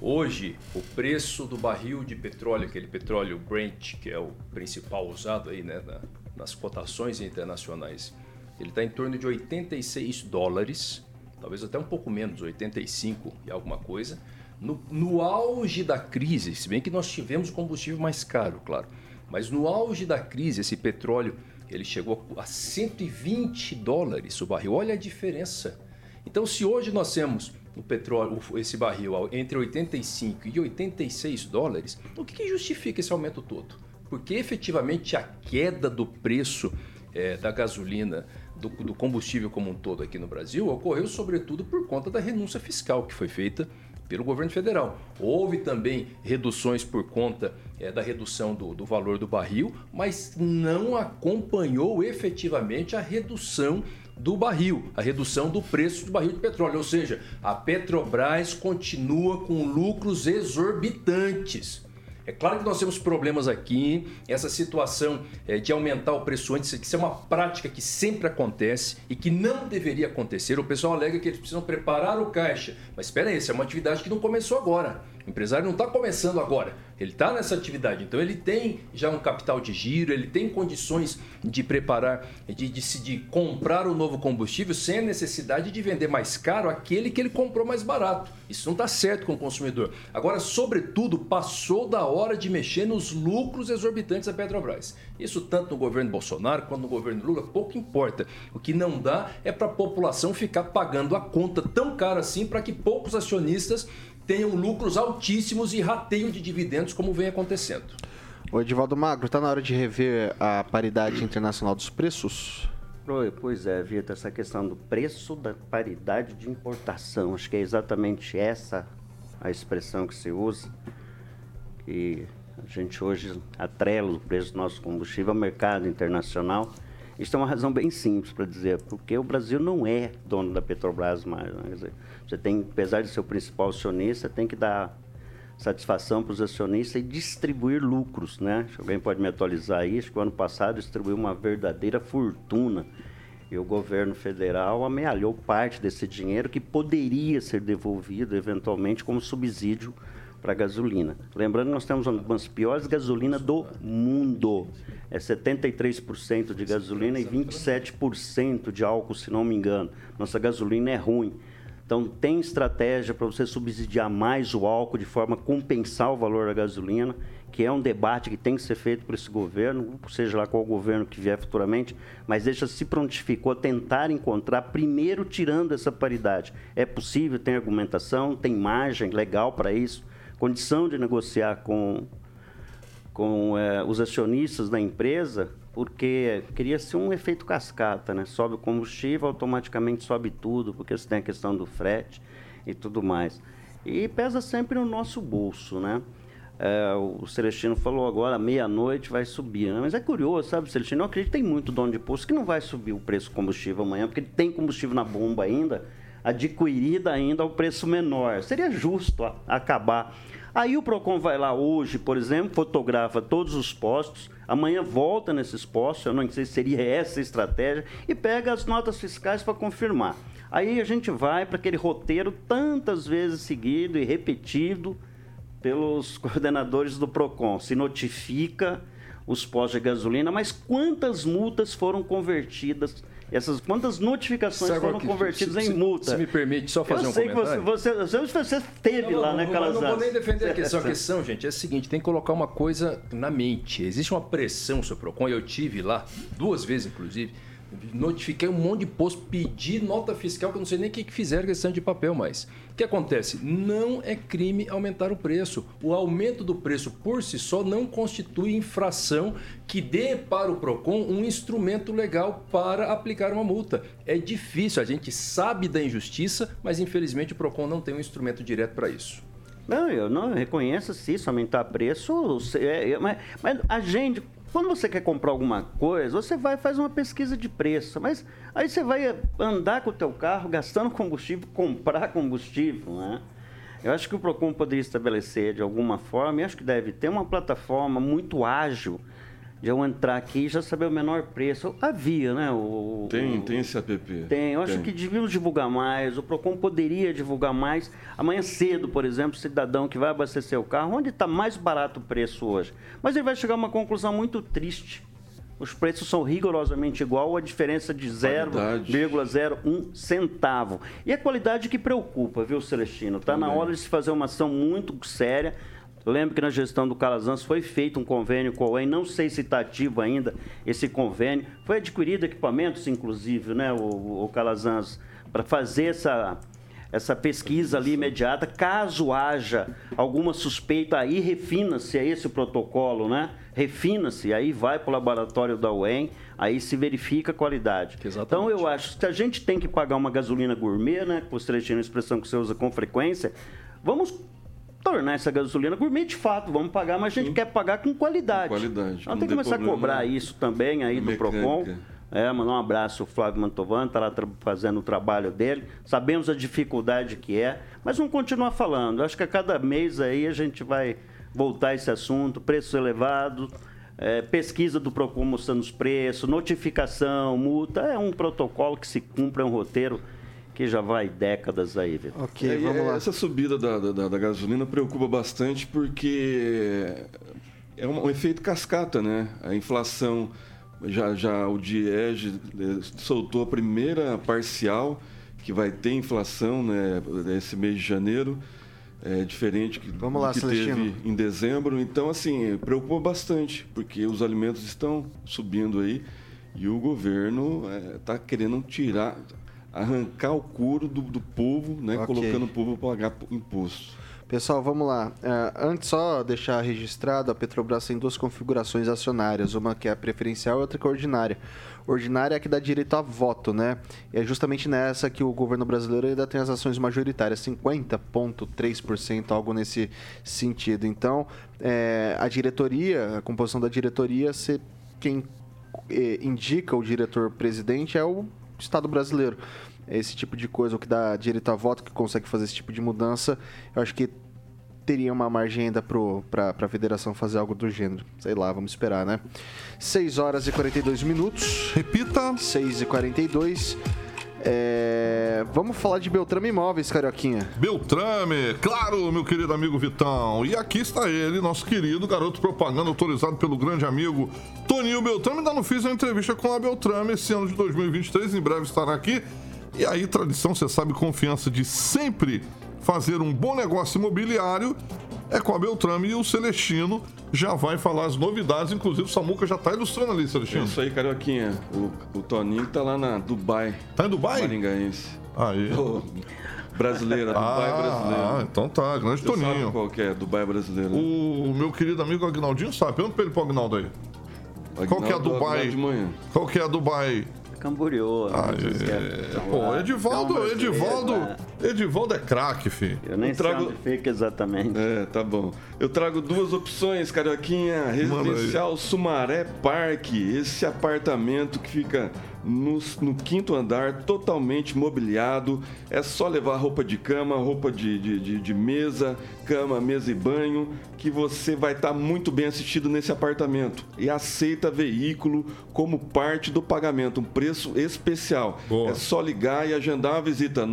Hoje, o preço do barril de petróleo, aquele petróleo Brent, que é o principal usado aí, né, na, nas cotações internacionais, ele está em torno de 86 dólares, talvez até um pouco menos, 85 e alguma coisa. No, no auge da crise, se bem que nós tivemos combustível mais caro, claro, mas no auge da crise, esse petróleo ele chegou a 120 dólares o barril. Olha a diferença. Então, se hoje nós temos o petróleo, esse barril entre 85 e 86 dólares, o que, justifica esse aumento todo? Porque efetivamente a queda do preço é, da gasolina, do, do combustível como um todo aqui no Brasil, ocorreu sobretudo por conta da renúncia fiscal que foi feita pelo governo federal. Houve também reduções por conta é, da redução do, do valor do barril, mas não acompanhou efetivamente a redução do barril, a redução do preço do barril de petróleo. Ou seja, a Petrobras continua com lucros exorbitantes. É claro que nós temos problemas aqui, essa situação é, de aumentar o preço antes, isso é uma prática que sempre acontece e que não deveria acontecer. O pessoal alega que eles precisam preparar o caixa, mas espera aí, essa é uma atividade que não começou agora. O empresário não está começando agora, ele está nessa atividade, então ele tem já um capital de giro, ele tem condições de preparar, de, de, de comprar o novo combustível sem a necessidade de vender mais caro aquele que ele comprou mais barato. Isso não está certo com o consumidor. Agora, sobretudo, passou da hora de mexer nos lucros exorbitantes da Petrobras. Isso tanto no governo Bolsonaro quanto no governo Lula, pouco importa. O que não dá é para a população ficar pagando a conta tão cara assim para que poucos acionistas tenham lucros altíssimos e rateio de dividendos, como vem acontecendo. O Edivaldo Magro, está na hora de rever a paridade internacional dos preços? Pois é, Vitor, essa questão do preço da paridade de importação, acho que é exatamente essa a expressão que se usa. E a gente hoje atrela o preço do nosso combustível ao mercado internacional. Isso é uma razão bem simples para dizer, porque o Brasil não é dono da Petrobras mais. Né? Dizer, você tem, apesar de ser o principal acionista, tem que dar satisfação para os acionistas e distribuir lucros, né? Alguém pode me atualizar isso, que o ano passado distribuiu uma verdadeira fortuna e o governo federal amealhou parte desse dinheiro que poderia ser devolvido eventualmente como subsídio para gasolina. Lembrando nós temos uma das piores gasolinas do mundo. É 73% de gasolina e 27% de álcool, se não me engano. Nossa gasolina é ruim. Então, tem estratégia para você subsidiar mais o álcool de forma a compensar o valor da gasolina, que é um debate que tem que ser feito por esse governo, seja lá qual governo que vier futuramente, mas deixa se prontificou a tentar encontrar, primeiro tirando essa paridade. É possível, tem argumentação, tem margem legal para isso condição de negociar com, com é, os acionistas da empresa, porque queria-se um efeito cascata, né? Sobe o combustível, automaticamente sobe tudo, porque você tem a questão do frete e tudo mais. E pesa sempre no nosso bolso, né? É, o Celestino falou agora, meia-noite vai subir. Né? Mas é curioso, sabe, Celestino? Eu acredito que tem muito dono de posto que não vai subir o preço do combustível amanhã, porque tem combustível na bomba ainda adquirida ainda ao preço menor. Seria justo acabar. Aí o PROCON vai lá hoje, por exemplo, fotografa todos os postos, amanhã volta nesses postos, eu não sei se seria essa a estratégia, e pega as notas fiscais para confirmar. Aí a gente vai para aquele roteiro tantas vezes seguido e repetido pelos coordenadores do PROCON. Se notifica os postos de gasolina, mas quantas multas foram convertidas essas quantas notificações Sabe foram que, convertidas se, em multa? Se me permite só fazer eu um sei comentário. Que você, você, você esteve não, lá, não, né, Calazans? Não, não vou nem defender a questão. A questão, gente, é a seguinte, tem que colocar uma coisa na mente. Existe uma pressão sobre o PROCON, eu tive lá, duas vezes inclusive, notifiquei um monte de posto, pedi nota fiscal, que eu não sei nem o que fizeram questão de papel mais. O que acontece? Não é crime aumentar o preço. O aumento do preço por si só não constitui infração que dê para o PROCON um instrumento legal para aplicar uma multa. É difícil, a gente sabe da injustiça, mas infelizmente o PROCON não tem um instrumento direto para isso. Não, eu não reconheço se isso aumentar preço, é, é, mas, mas a gente Quando você quer comprar alguma coisa, você vai faz uma pesquisa de preço, mas aí você vai andar com o teu carro gastando combustível, comprar combustível, né? Eu acho que o Procon poderia estabelecer de alguma forma, e acho que deve ter uma plataforma muito ágil de eu entrar aqui e já saber o menor preço. Havia, né? O, tem, o, tem esse app. Tem, eu acho tem. que devíamos divulgar mais, o PROCON poderia divulgar mais. Amanhã cedo, por exemplo, cidadão que vai abastecer o carro, onde está mais barato o preço hoje? Mas ele vai chegar a uma conclusão muito triste. Os preços são rigorosamente igual, a diferença de 0,01 centavo. E a qualidade que preocupa, viu, Celestino? Está na hora de se fazer uma ação muito séria eu lembro que na gestão do Calazans foi feito um convênio com a UEM, não sei se está ativo ainda esse convênio. Foi adquirido equipamentos, inclusive, né, o, o Calazans, para fazer essa, essa pesquisa ali imediata. Caso haja alguma suspeita, aí refina-se é esse o protocolo, né? Refina-se, aí vai para o laboratório da UEM, aí se verifica a qualidade. Exatamente. Então eu acho que a gente tem que pagar uma gasolina gourmet, né? Que você tinha a expressão que você usa com frequência, vamos tornar essa gasolina gourmet de fato, vamos pagar, mas a gente Sim. quer pagar com qualidade. Com qualidade. Então tem que começar a cobrar isso também aí do mecânica. PROCON. É, mandar um abraço ao Flávio Mantovan, está lá fazendo o trabalho dele. Sabemos a dificuldade que é, mas vamos continuar falando. Acho que a cada mês aí a gente vai voltar a esse assunto, preços elevados, é, pesquisa do PROCON mostrando os preços, notificação, multa. É um protocolo que se cumpre, é um roteiro que já vai décadas aí, Vitor. Ok, é, vamos lá. Essa subida da, da, da, gasolina preocupa bastante porque é um, um, efeito cascata, né? A inflação, já, já o DIEG eh, soltou a primeira parcial que vai ter inflação né, esse mês de janeiro. É diferente que, Vamos lá, que Celestino. teve em dezembro. Então, assim, preocupa bastante, porque os alimentos estão subindo aí e o governo está é, querendo tirar, arrancar o couro do, do povo, né? Okay. Colocando o povo para pagar imposto. Pessoal, vamos lá. Uh, antes só deixar registrado, a Petrobras tem duas configurações acionárias, uma que é preferencial e outra que é ordinária. Ordinária é a que dá direito a voto, né? E é justamente nessa que o governo brasileiro ainda tem as ações majoritárias, 50,3%, algo nesse sentido. Então, é, a diretoria, a composição da diretoria, se, quem eh, indica o diretor-presidente é o Estado brasileiro. Esse tipo de coisa, o que dá direito a voto, que consegue fazer esse tipo de mudança, eu acho que teria uma margem ainda para a federação fazer algo do gênero. Sei lá, vamos esperar, né? 6 horas e 42 minutos. Repita. 6 e 42 é... Vamos falar de Beltrame Imóveis, Carioquinha. Beltrame, claro, meu querido amigo Vitão. E aqui está ele, nosso querido garoto propaganda autorizado pelo grande amigo Toninho Beltrame. Ainda não fiz uma entrevista com a Beltrame esse ano de 2023, em breve estará aqui. E aí, tradição, você sabe, confiança de sempre fazer um bom negócio imobiliário é com a Beltrame e o Celestino já vai falar as novidades. Inclusive, o Samuca já está ilustrando ali, Celestino. Isso aí, Carioquinha. O, o Toninho está lá na Dubai. Tá em Dubai? Maringaense. Aí. brasileira, Dubai ah, brasileira. Ah, então tá, grande Você Toninho. Sabe qual que é Dubai brasileira? O, o meu querido amigo Agnaldinho sabe. Pergunta pra ele pro Agnaldo aí. Agnaldo, qual que é a Dubai? De manhã. Qual que é a Dubai? Camboriú. Ah, é... Pô, Edivaldo, Edivaldo, Edivaldo é craque, filho. Eu nem eu trago... sei onde fica exatamente. É, tá bom. Eu trago duas opções, Carioquinha. Residencial Sumaré Parque. Esse apartamento que fica no, no, quinto andar, totalmente mobiliado. É só levar roupa de cama, roupa de, de, de, de mesa, cama, mesa e banho, que você vai estar tá muito bem assistido nesse apartamento. E aceita veículo como parte do pagamento, um preço especial. Boa. É só ligar e agendar uma visita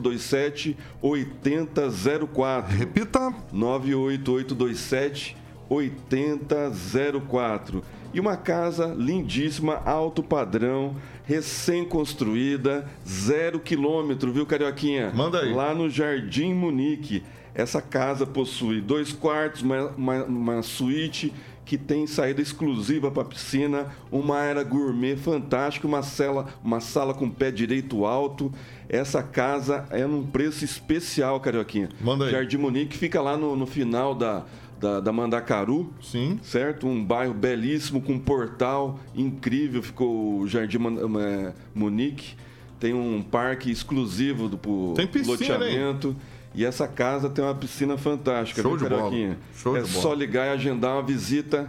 98827 8004. Repita: 98827 8004 e uma casa lindíssima, alto padrão, recém-construída, zero quilômetro, viu, Carioquinha? Manda aí. Lá no Jardim Munique. Essa casa possui dois quartos, uma, uma, uma suíte que tem saída exclusiva para piscina, uma área gourmet fantástica, uma sala, uma sala com pé direito alto. Essa casa é num preço especial, Carioquinha. Manda aí. Jardim Munique fica lá no, no final da, da, da Mandacaru. Sim. Certo? Um bairro belíssimo, com um portal incrível. Ficou o Jardim é, Munique. Tem um parque exclusivo do tem piscina, loteamento. Hein? E essa casa tem uma piscina fantástica, Show viu, de bola. Show é de só bola. ligar e agendar uma visita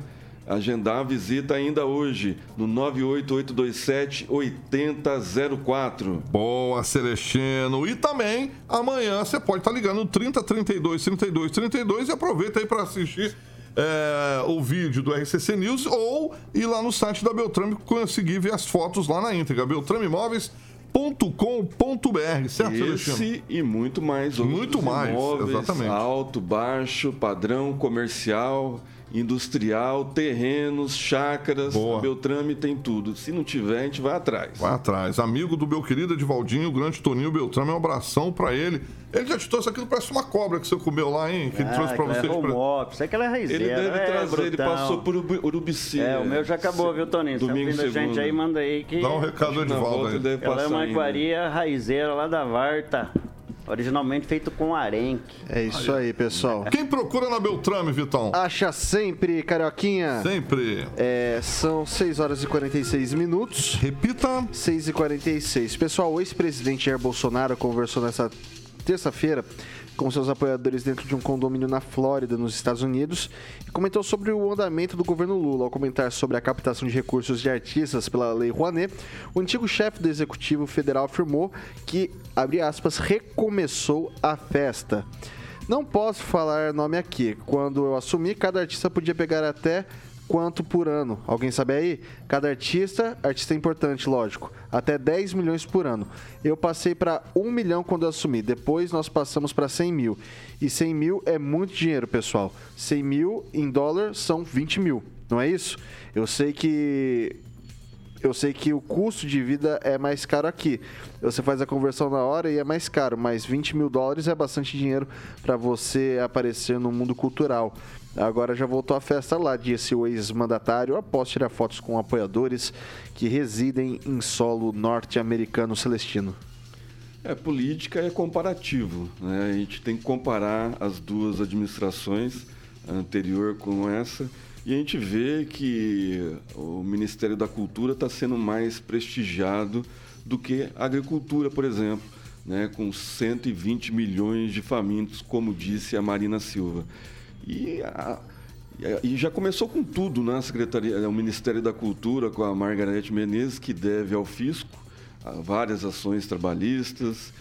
agendar a visita ainda hoje no 98827 8004. Boa, Celestino. E também amanhã você pode estar tá ligando no 30 32 32 32 e aproveita aí para assistir é, o vídeo do RCC News ou ir lá no site da Beltrame conseguir ver as fotos lá na íntegra. Beltrame Imóveis com.br, certo, Esse e muito mais. Muito mais, imóveis, exatamente. Alto, baixo, padrão, comercial, industrial, terrenos, chácaras. Boa. Beltrame tem tudo. Se não tiver, a gente vai atrás. Vai atrás. Amigo do meu querido Edivaldinho, o grande Toninho Beltrame, um abração pra ele. Ele já te trouxe aquilo, parece uma cobra que você comeu lá, hein? Que ele ah, trouxe pra você. É home office, é aquela raizeira. Ele deve é, trazer, ele passou por Urubici. É, o meu já acabou, viu, Toninho? Domingo tá ouvindo a gente aí, manda aí que... Dá um recado do Edivaldo aí. Ela é uma iguaria raizeira lá da Varta. Originalmente feito com arenque. É isso aí, pessoal. Quem procura na Beltrame, Vitão? Acha sempre, Carioquinha. Sempre. É, são 6 horas e 46 minutos. Repita. 6 e 46. Pessoal, o ex-presidente Jair Bolsonaro conversou nessa terça-feira com seus apoiadores dentro de um condomínio na Flórida, nos Estados Unidos, e comentou sobre o andamento do governo Lula. Ao comentar sobre a captação de recursos de artistas pela Lei Rouanet, o antigo chefe do Executivo Federal afirmou que, abre aspas, recomeçou a festa. Não posso falar nome aqui. Quando eu assumi, cada artista podia pegar até quanto por ano? Alguém sabe aí? Cada artista, artista é importante, lógico, até 10 milhões por ano. Eu passei para 1 milhão quando eu assumi, depois nós passamos para 100 mil. E 100 mil é muito dinheiro, pessoal. 100 mil em dólar são 20 mil, não é isso? Eu sei que eu sei que o custo de vida é mais caro aqui. Você faz a conversão na hora e é mais caro, mas 20 mil dólares é bastante dinheiro para você aparecer no mundo cultural. Agora já voltou a festa lá, disse o ex-mandatário após tirar fotos com apoiadores que residem em solo norte-americano celestino. É, política é comparativo. Né? A gente tem que comparar as duas administrações, a anterior com essa, e a gente vê que o Ministério da Cultura está sendo mais prestigiado do que a agricultura, por exemplo, né? com 120 milhões de famintos, como disse a Marina Silva. E, a, e já começou com tudo né? Secretaria, o Ministério da Cultura, com a Margarete Menezes, que deve ao fisco várias ações trabalhistas,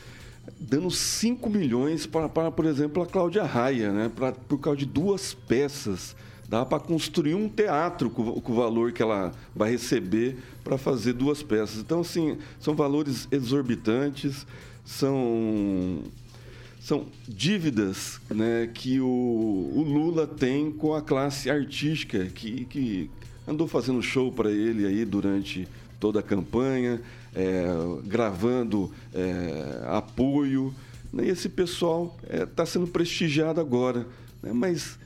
dando 5 milhões para, para, por exemplo, a Cláudia Raia, né? Pra, por causa de duas peças. Dá para construir um teatro com, com, o valor que ela vai receber para fazer duas peças. Então, assim, são valores exorbitantes, são são dívidas né, que o, o, Lula tem com a classe artística, que, que andou fazendo show para ele aí durante toda a campanha, é, gravando é, apoio. Né, e esse pessoal está é, tá sendo prestigiado agora. Né, mas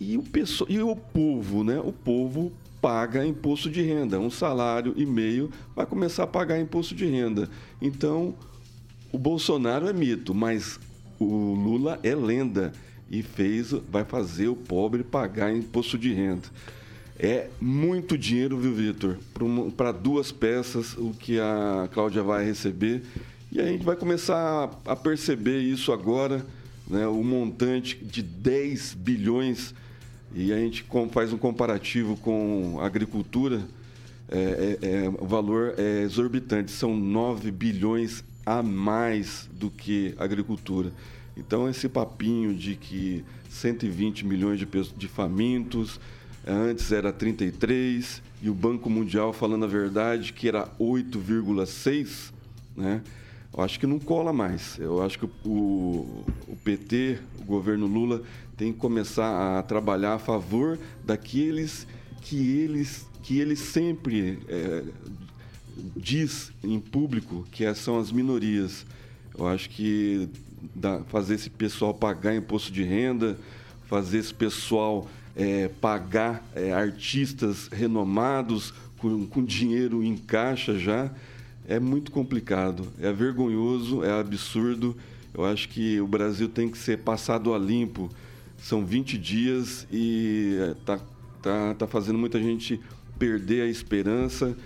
e o, pessoal, e o povo? Né? O povo paga imposto de renda. Um salário e meio vai começar a pagar imposto de renda. Então, o Bolsonaro é mito, mas o Lula é lenda e fez, vai fazer o pobre pagar imposto de renda. É muito dinheiro, viu, Vitor? Para duas peças, o que a Cláudia vai receber. E a gente vai começar a perceber isso agora, né? o montante de 10 bilhões. E a gente faz um comparativo com a agricultura. É, é, é, o valor é exorbitante, são 9 bilhões a mais do que a agricultura. Então, esse papinho de que 120 milhões de, de famintos, antes era 33, e o Banco Mundial falando a verdade que era 8,6, né? Eu acho que não cola mais. Eu acho que o, o PT, o governo Lula, tem que começar a trabalhar a favor daqueles que eles que ele sempre é, diz em público que são as minorias. Eu acho que fazer esse pessoal pagar imposto de renda, fazer esse pessoal é, pagar é, artistas renomados com, com dinheiro em caixa já, é muito complicado. É vergonhoso, é absurdo. Eu acho que o Brasil tem que ser passado a limpo. São 20 dias e está é, tá, tá fazendo muita gente perder a esperança.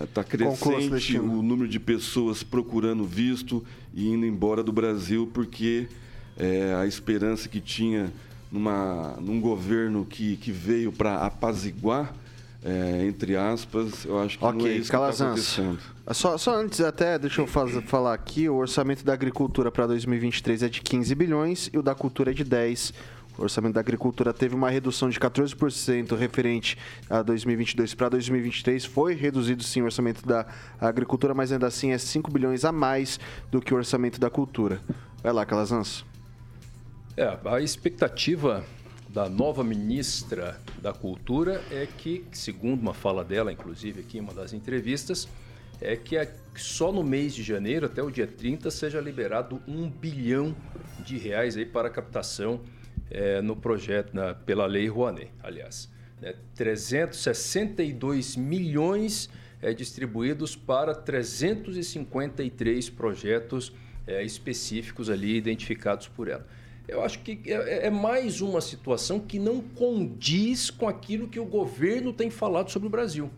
Está crescente o número de pessoas procurando visto e indo embora do Brasil porque é, a esperança que tinha numa, num governo que, que veio para apaziguar é, entre aspas, eu acho que okay, não é isso Calazans. que tá só, só antes até, deixa eu faz, falar aqui, o orçamento da agricultura para 2023 é de 15 bilhões e o da cultura é de 10 o orçamento da agricultura teve uma redução de 14% referente a 2022 para 2023. Foi reduzido sim o orçamento da agricultura, mas ainda assim é 5 bilhões a mais do que o orçamento da cultura. Vai lá, Calazans. É, a expectativa da nova ministra da Cultura é que, segundo uma fala dela, inclusive aqui em uma das entrevistas, é que só no mês de janeiro, até o dia 30, seja liberado um bilhão de reais aí para captação é, no projeto, na, pela Lei Rouanet, aliás. Né? 362 milhões é, distribuídos para 353 projetos é, específicos ali identificados por ela. Eu acho que é, é, mais uma situação que não condiz com aquilo que o governo tem falado sobre o Brasil.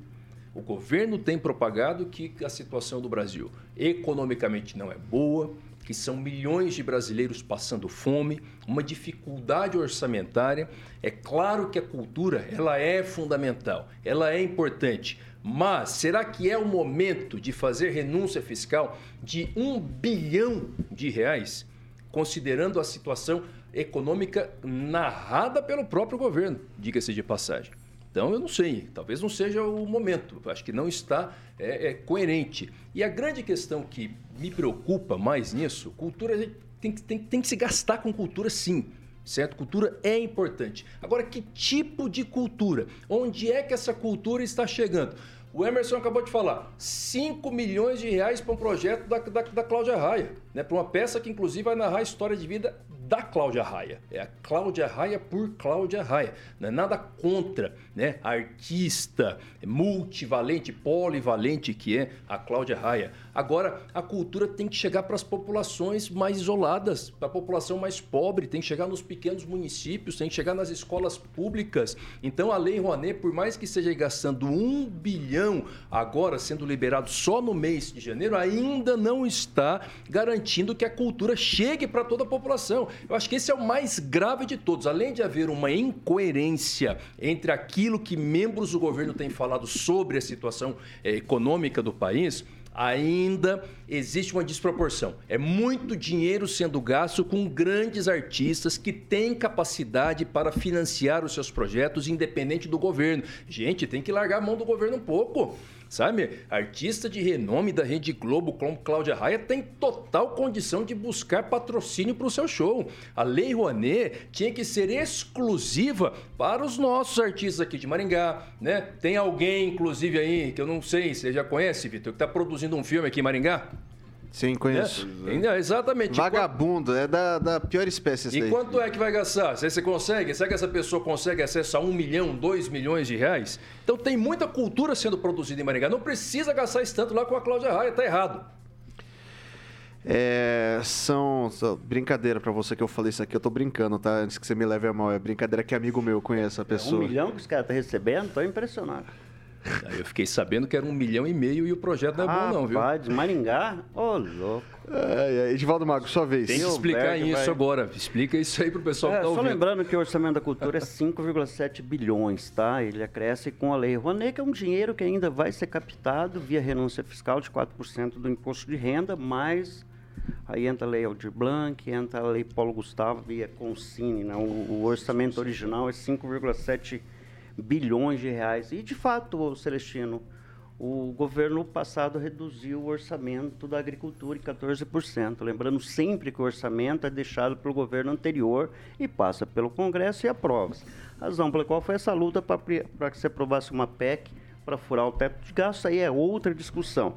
O governo tem propagado que a situação do Brasil economicamente não é boa, que são milhões de brasileiros passando fome, uma dificuldade orçamentária. É claro que a cultura ela é fundamental, ela é importante, mas será que é o momento de fazer renúncia fiscal de um bilhão de reais, considerando a situação econômica narrada pelo próprio governo, diga-se de passagem? Então, eu não sei, talvez não seja o momento, acho que não está é, é, coerente. E a grande questão que me preocupa mais nisso, cultura tem, tem, tem que se gastar com cultura sim, certo? Cultura é importante. Agora, que tipo de cultura? Onde é que essa cultura está chegando? O Emerson acabou de falar, 5 milhões de reais para um projeto da, da, da Cláudia Raia, né? para uma peça que inclusive vai narrar a história de vida da Cláudia Raia. É a Cláudia Raia por Cláudia Raia. Não é nada contra né? a artista multivalente, polivalente que é a Cláudia Raia. Agora, a cultura tem que chegar para as populações mais isoladas, para a população mais pobre, tem que chegar nos pequenos municípios, tem que chegar nas escolas públicas. Então, a Lei Rouanet, por mais que esteja gastando um bilhão agora sendo liberado só no mês de janeiro, ainda não está garantindo que a cultura chegue para toda a população. Eu acho que esse é o mais grave de todos. Além de haver uma incoerência entre aquilo que membros do governo têm falado sobre a situação eh, econômica do país, ainda existe uma desproporção. É muito dinheiro sendo gasto com grandes artistas que têm capacidade para financiar os seus projetos independente do governo. Gente, tem que largar a mão do governo um pouco sabe? Artista de renome da Rede Globo, como Cláudia Raia, tem total condição de buscar patrocínio para o seu show. A Lei Rouanet tinha que ser exclusiva para os nossos artistas aqui de Maringá, né? Tem alguém, inclusive, aí, que eu não sei, você já conhece, Vitor, que está produzindo um filme aqui em Maringá? Sim, conheço. É, exatamente. Vagabundo, é da, da pior espécie E daí. quanto é que vai gastar? Se você consegue? Será que essa pessoa consegue acessar um milhão, dois milhões de reais? Então tem muita cultura sendo produzida em Maringá. Não precisa gastar esse tanto lá com a Cláudia Raia, tá errado. É, são, são, brincadeira para você que eu falei isso aqui, eu tô brincando, tá? Antes que você me leve a mal, é brincadeira que amigo meu conhece a pessoa. É um milhão que os caras estão tá recebendo, tô impressionado. Aí eu fiquei sabendo que era um milhão e meio e o projeto não é bom, não, viu? Rapaz, de Maringá? Ô, oh, louco. É, é, Edivaldo Mago, sua vez. Tem que explicar isso vai... agora. Explica isso aí pro pessoal é, que tá ouvindo. Só lembrando que o orçamento da cultura é 5,7 bilhões, tá? Ele acresce com a lei Rouanet, que é um dinheiro que ainda vai ser captado via renúncia fiscal de 4% do imposto de renda, mais Aí entra a lei Aldir Blanc, entra a lei Paulo Gustavo via Consine. Né? O, o orçamento original é 5,7 bilhões de reais. E, de fato, Celestino, o governo passado reduziu o orçamento da agricultura em 14%. Lembrando sempre que o orçamento é deixado pelo governo anterior e passa pelo Congresso e aprova-se. Razão pela qual foi essa luta para que se aprovasse uma PEC para furar o teto de gastos, aí é outra discussão.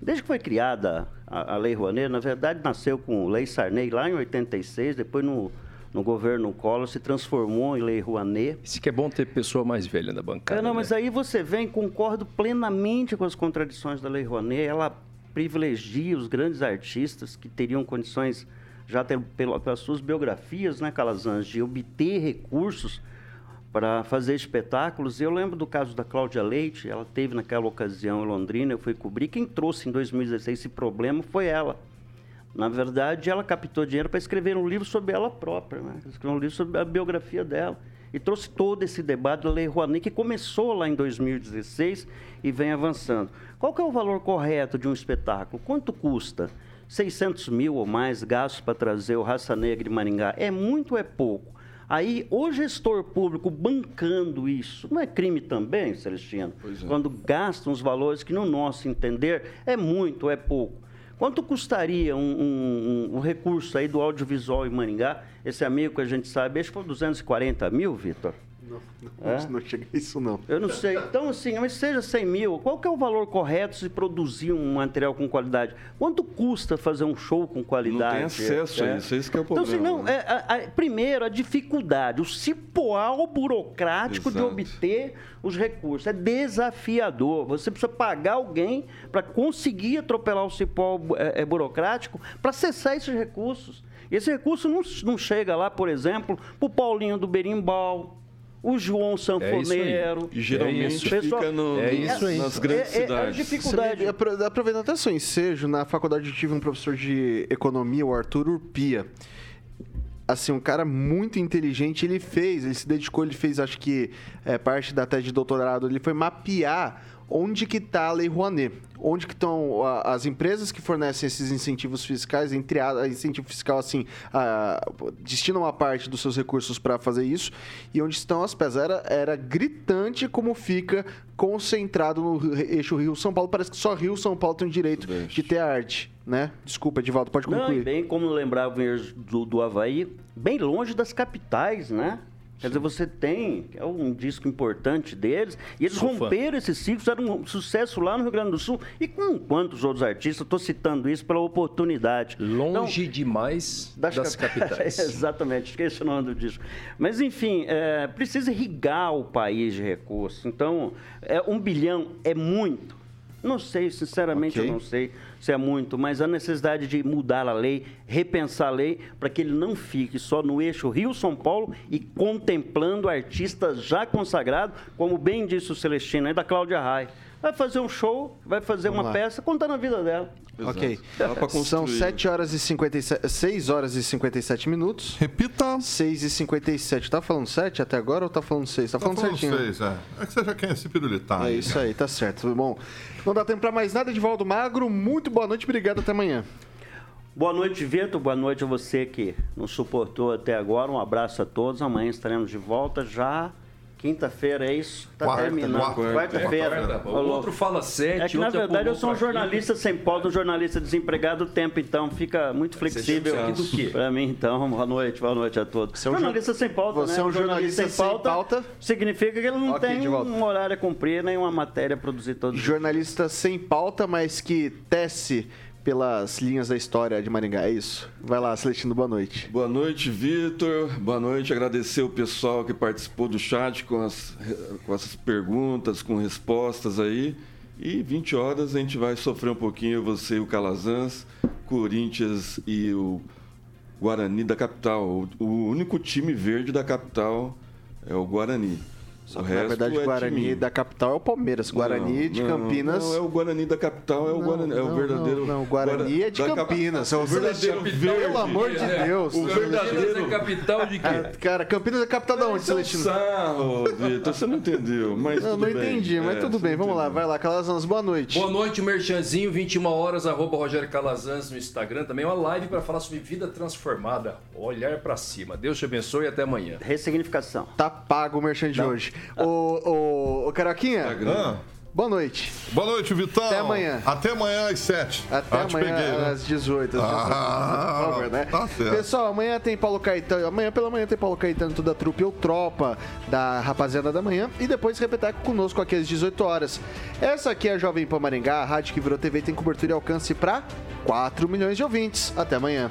Desde que foi criada a, a Lei Rouanet, na verdade nasceu com Lei Sarney lá em 86, depois no no governo Collor se transformou em Lei Rouanet. Isso que é bom ter pessoa mais velha na bancada. É, não, né? mas aí você vem, concordo plenamente com as contradições da Lei Rouanet. Ela privilegia os grandes artistas que teriam condições, já ter, pelas suas biografias, né, Calazans, de obter recursos para fazer espetáculos. Eu lembro do caso da Cláudia Leite, ela teve naquela ocasião em Londrina, eu fui cobrir. Quem trouxe em 2016 esse problema foi ela. Na verdade, ela captou dinheiro para escrever um livro sobre ela própria, né? Escrever um livro sobre a biografia dela. e trouxe todo esse debate da Lei Rouanet, que começou lá em 2016 e vem avançando. Qual que é o valor correto de um espetáculo? Quanto custa? 600 mil ou mais gastos para trazer o Raça Negra de Maringá. É muito ou é pouco? Aí, o gestor público bancando isso, não é crime também, Celestino? É. Quando gastam os valores que, no nosso entender, é muito ou é pouco. Quanto custaria um, um, um, recurso aí do audiovisual em Maringá? Esse amigo que a gente sabe, acho que foi 240 mil, Vitor? Não, não, é? não chega a isso não. Eu não sei. Então, assim, mas seja 100 mil, qual que é o valor correto se produzir um material com qualidade? Quanto custa fazer um show com qualidade? Não tem acesso é. a isso, é isso que é o problema. Então, assim, não, é, a, a, primeiro, a dificuldade, o cipoal burocrático Exato. de obter os recursos. É desafiador. Você precisa pagar alguém para conseguir atropelar o cipoal é, é burocrático para acessar esses recursos. E esse recurso não, não chega lá, por exemplo, para o Paulinho do Berimbau, o João Sanfoneiro. É geralmente é isso. fica no, é isso aí. nas grandes é, é, cidades. É, dificuldade. Aproveitando até seu ensejo, na faculdade eu tive um professor de economia, o Arthur Urpia. Assim, um cara muito inteligente, ele fez, ele se dedicou, ele fez, acho que é, parte da tese de doutorado, ele foi mapear onde que está a Lei Rouanet? Onde que estão as empresas que fornecem esses incentivos fiscais, entre a, incentivo fiscal assim, a, destinam uma parte dos seus recursos para fazer isso, e onde estão as peças. Era, era gritante como fica concentrado no eixo Rio-São Paulo. Parece que só Rio-São Paulo tem o direito de ter arte, né? Desculpa, Edivaldo, pode concluir. Não, bem como lembrava do, do Havaí, bem longe das capitais, né? Quer dizer, você tem, é um disco importante deles, e eles Sou romperam fã. esse ciclo, fizeram um sucesso lá no Rio Grande do Sul, e com quantos outros artistas, estou citando isso pela oportunidade. Longe então, demais das, das capitais. Exatamente, esqueci o nome do disco. Mas, enfim, é, precisa irrigar o país de recursos. Então, é, um bilhão é muito. Não sei, sinceramente okay. eu não sei se é muito, mas a necessidade de mudar a lei, repensar a lei, para que ele não fique só no eixo Rio-São Paulo e contemplando artistas já consagrados, como bem disse o Celestino, é da Cláudia Raia vai fazer um show, vai fazer Vamos uma lá. peça contando a vida dela. Exato. Ok. São 7 horas e 57, 6 horas e 57 minutos. Repita. 6 e 57. Tá falando 7 até agora ou tá falando 6? Tá, tá falando, falando certinho. 6, é. É que você já quer se pirulitar. É aí. isso aí, tá certo. Bom, não dá tempo pra mais nada. Edivaldo Magro, muito boa noite, obrigado, até amanhã. Boa noite, Vitor. Boa noite a você que nos suportou até agora. Um abraço a todos. Amanhã estaremos de volta já Quinta-feira, é isso? Tá quarta, terminando. Quarta-feira. Quarta, o outro fala sete, É que, na verdade, eu sou um jornalista sem pauta, um jornalista desempregado o tempo, então fica muito flexível. Aqui do quê? Pra mim, então, boa noite, boa noite a todos. Você é um jornalista sem pauta, Você né? é um jornalista, sem, pauta, pauta, Significa que ele não okay, tem um horário a cumprir, nem uma matéria a produzir todo Jornalista sem pauta, mas que tece pelas linhas da história de Maringá, é isso? Vai lá, Celestino, boa noite. Boa noite, Vitor. Boa noite. Agradecer o pessoal que participou do chat com, as, com essas perguntas, com respostas aí. E 20 horas a gente vai sofrer um pouquinho, você e o Calazans, Corinthians e o Guarani da capital. O único time verde da capital é o Guarani. Só que, na verdade, o é Guarani da capital é o Palmeiras. Guarani não, de Campinas. Não, é o Guarani da capital, é o, Guarani, é o verdadeiro. Não, não, Guarani é de Campinas. É o verdadeiro. Pelo amor de é. Deus. O verdadeiro. é capital de quê? Cara, Campinas é capital de onde, Celestino? Sarro, Vitor, você não entendeu. Mas não, não entendi, mas é, tudo bem. Vamos lá, vai lá. Calazans, boa noite. Boa noite, Merchanzinho, 21 horas, arroba Rogério Calazans no Instagram. Também uma live para falar sobre vida transformada. Olhar para cima. Deus te abençoe e até amanhã. Ressignificação. Tá pago o Merchan de hoje. O, o, o Caroquinha. Ah. Boa noite. Boa noite, Vitão. Até amanhã. Até amanhã às 7. Até ah, amanhã peguei, né? às 18. Às 18 ah, por favor, né? Tá certo. Pessoal, amanhã tem Paulo Caetano. Amanhã pela manhã tem Paulo Caetano, toda a trupe ou tropa da rapaziada da manhã. E depois repeteco conosco aqui às 18 horas. Essa aqui é a Jovem Pan Maringá, a rádio que virou TV, tem cobertura e alcance para 4 milhões de ouvintes. Até amanhã.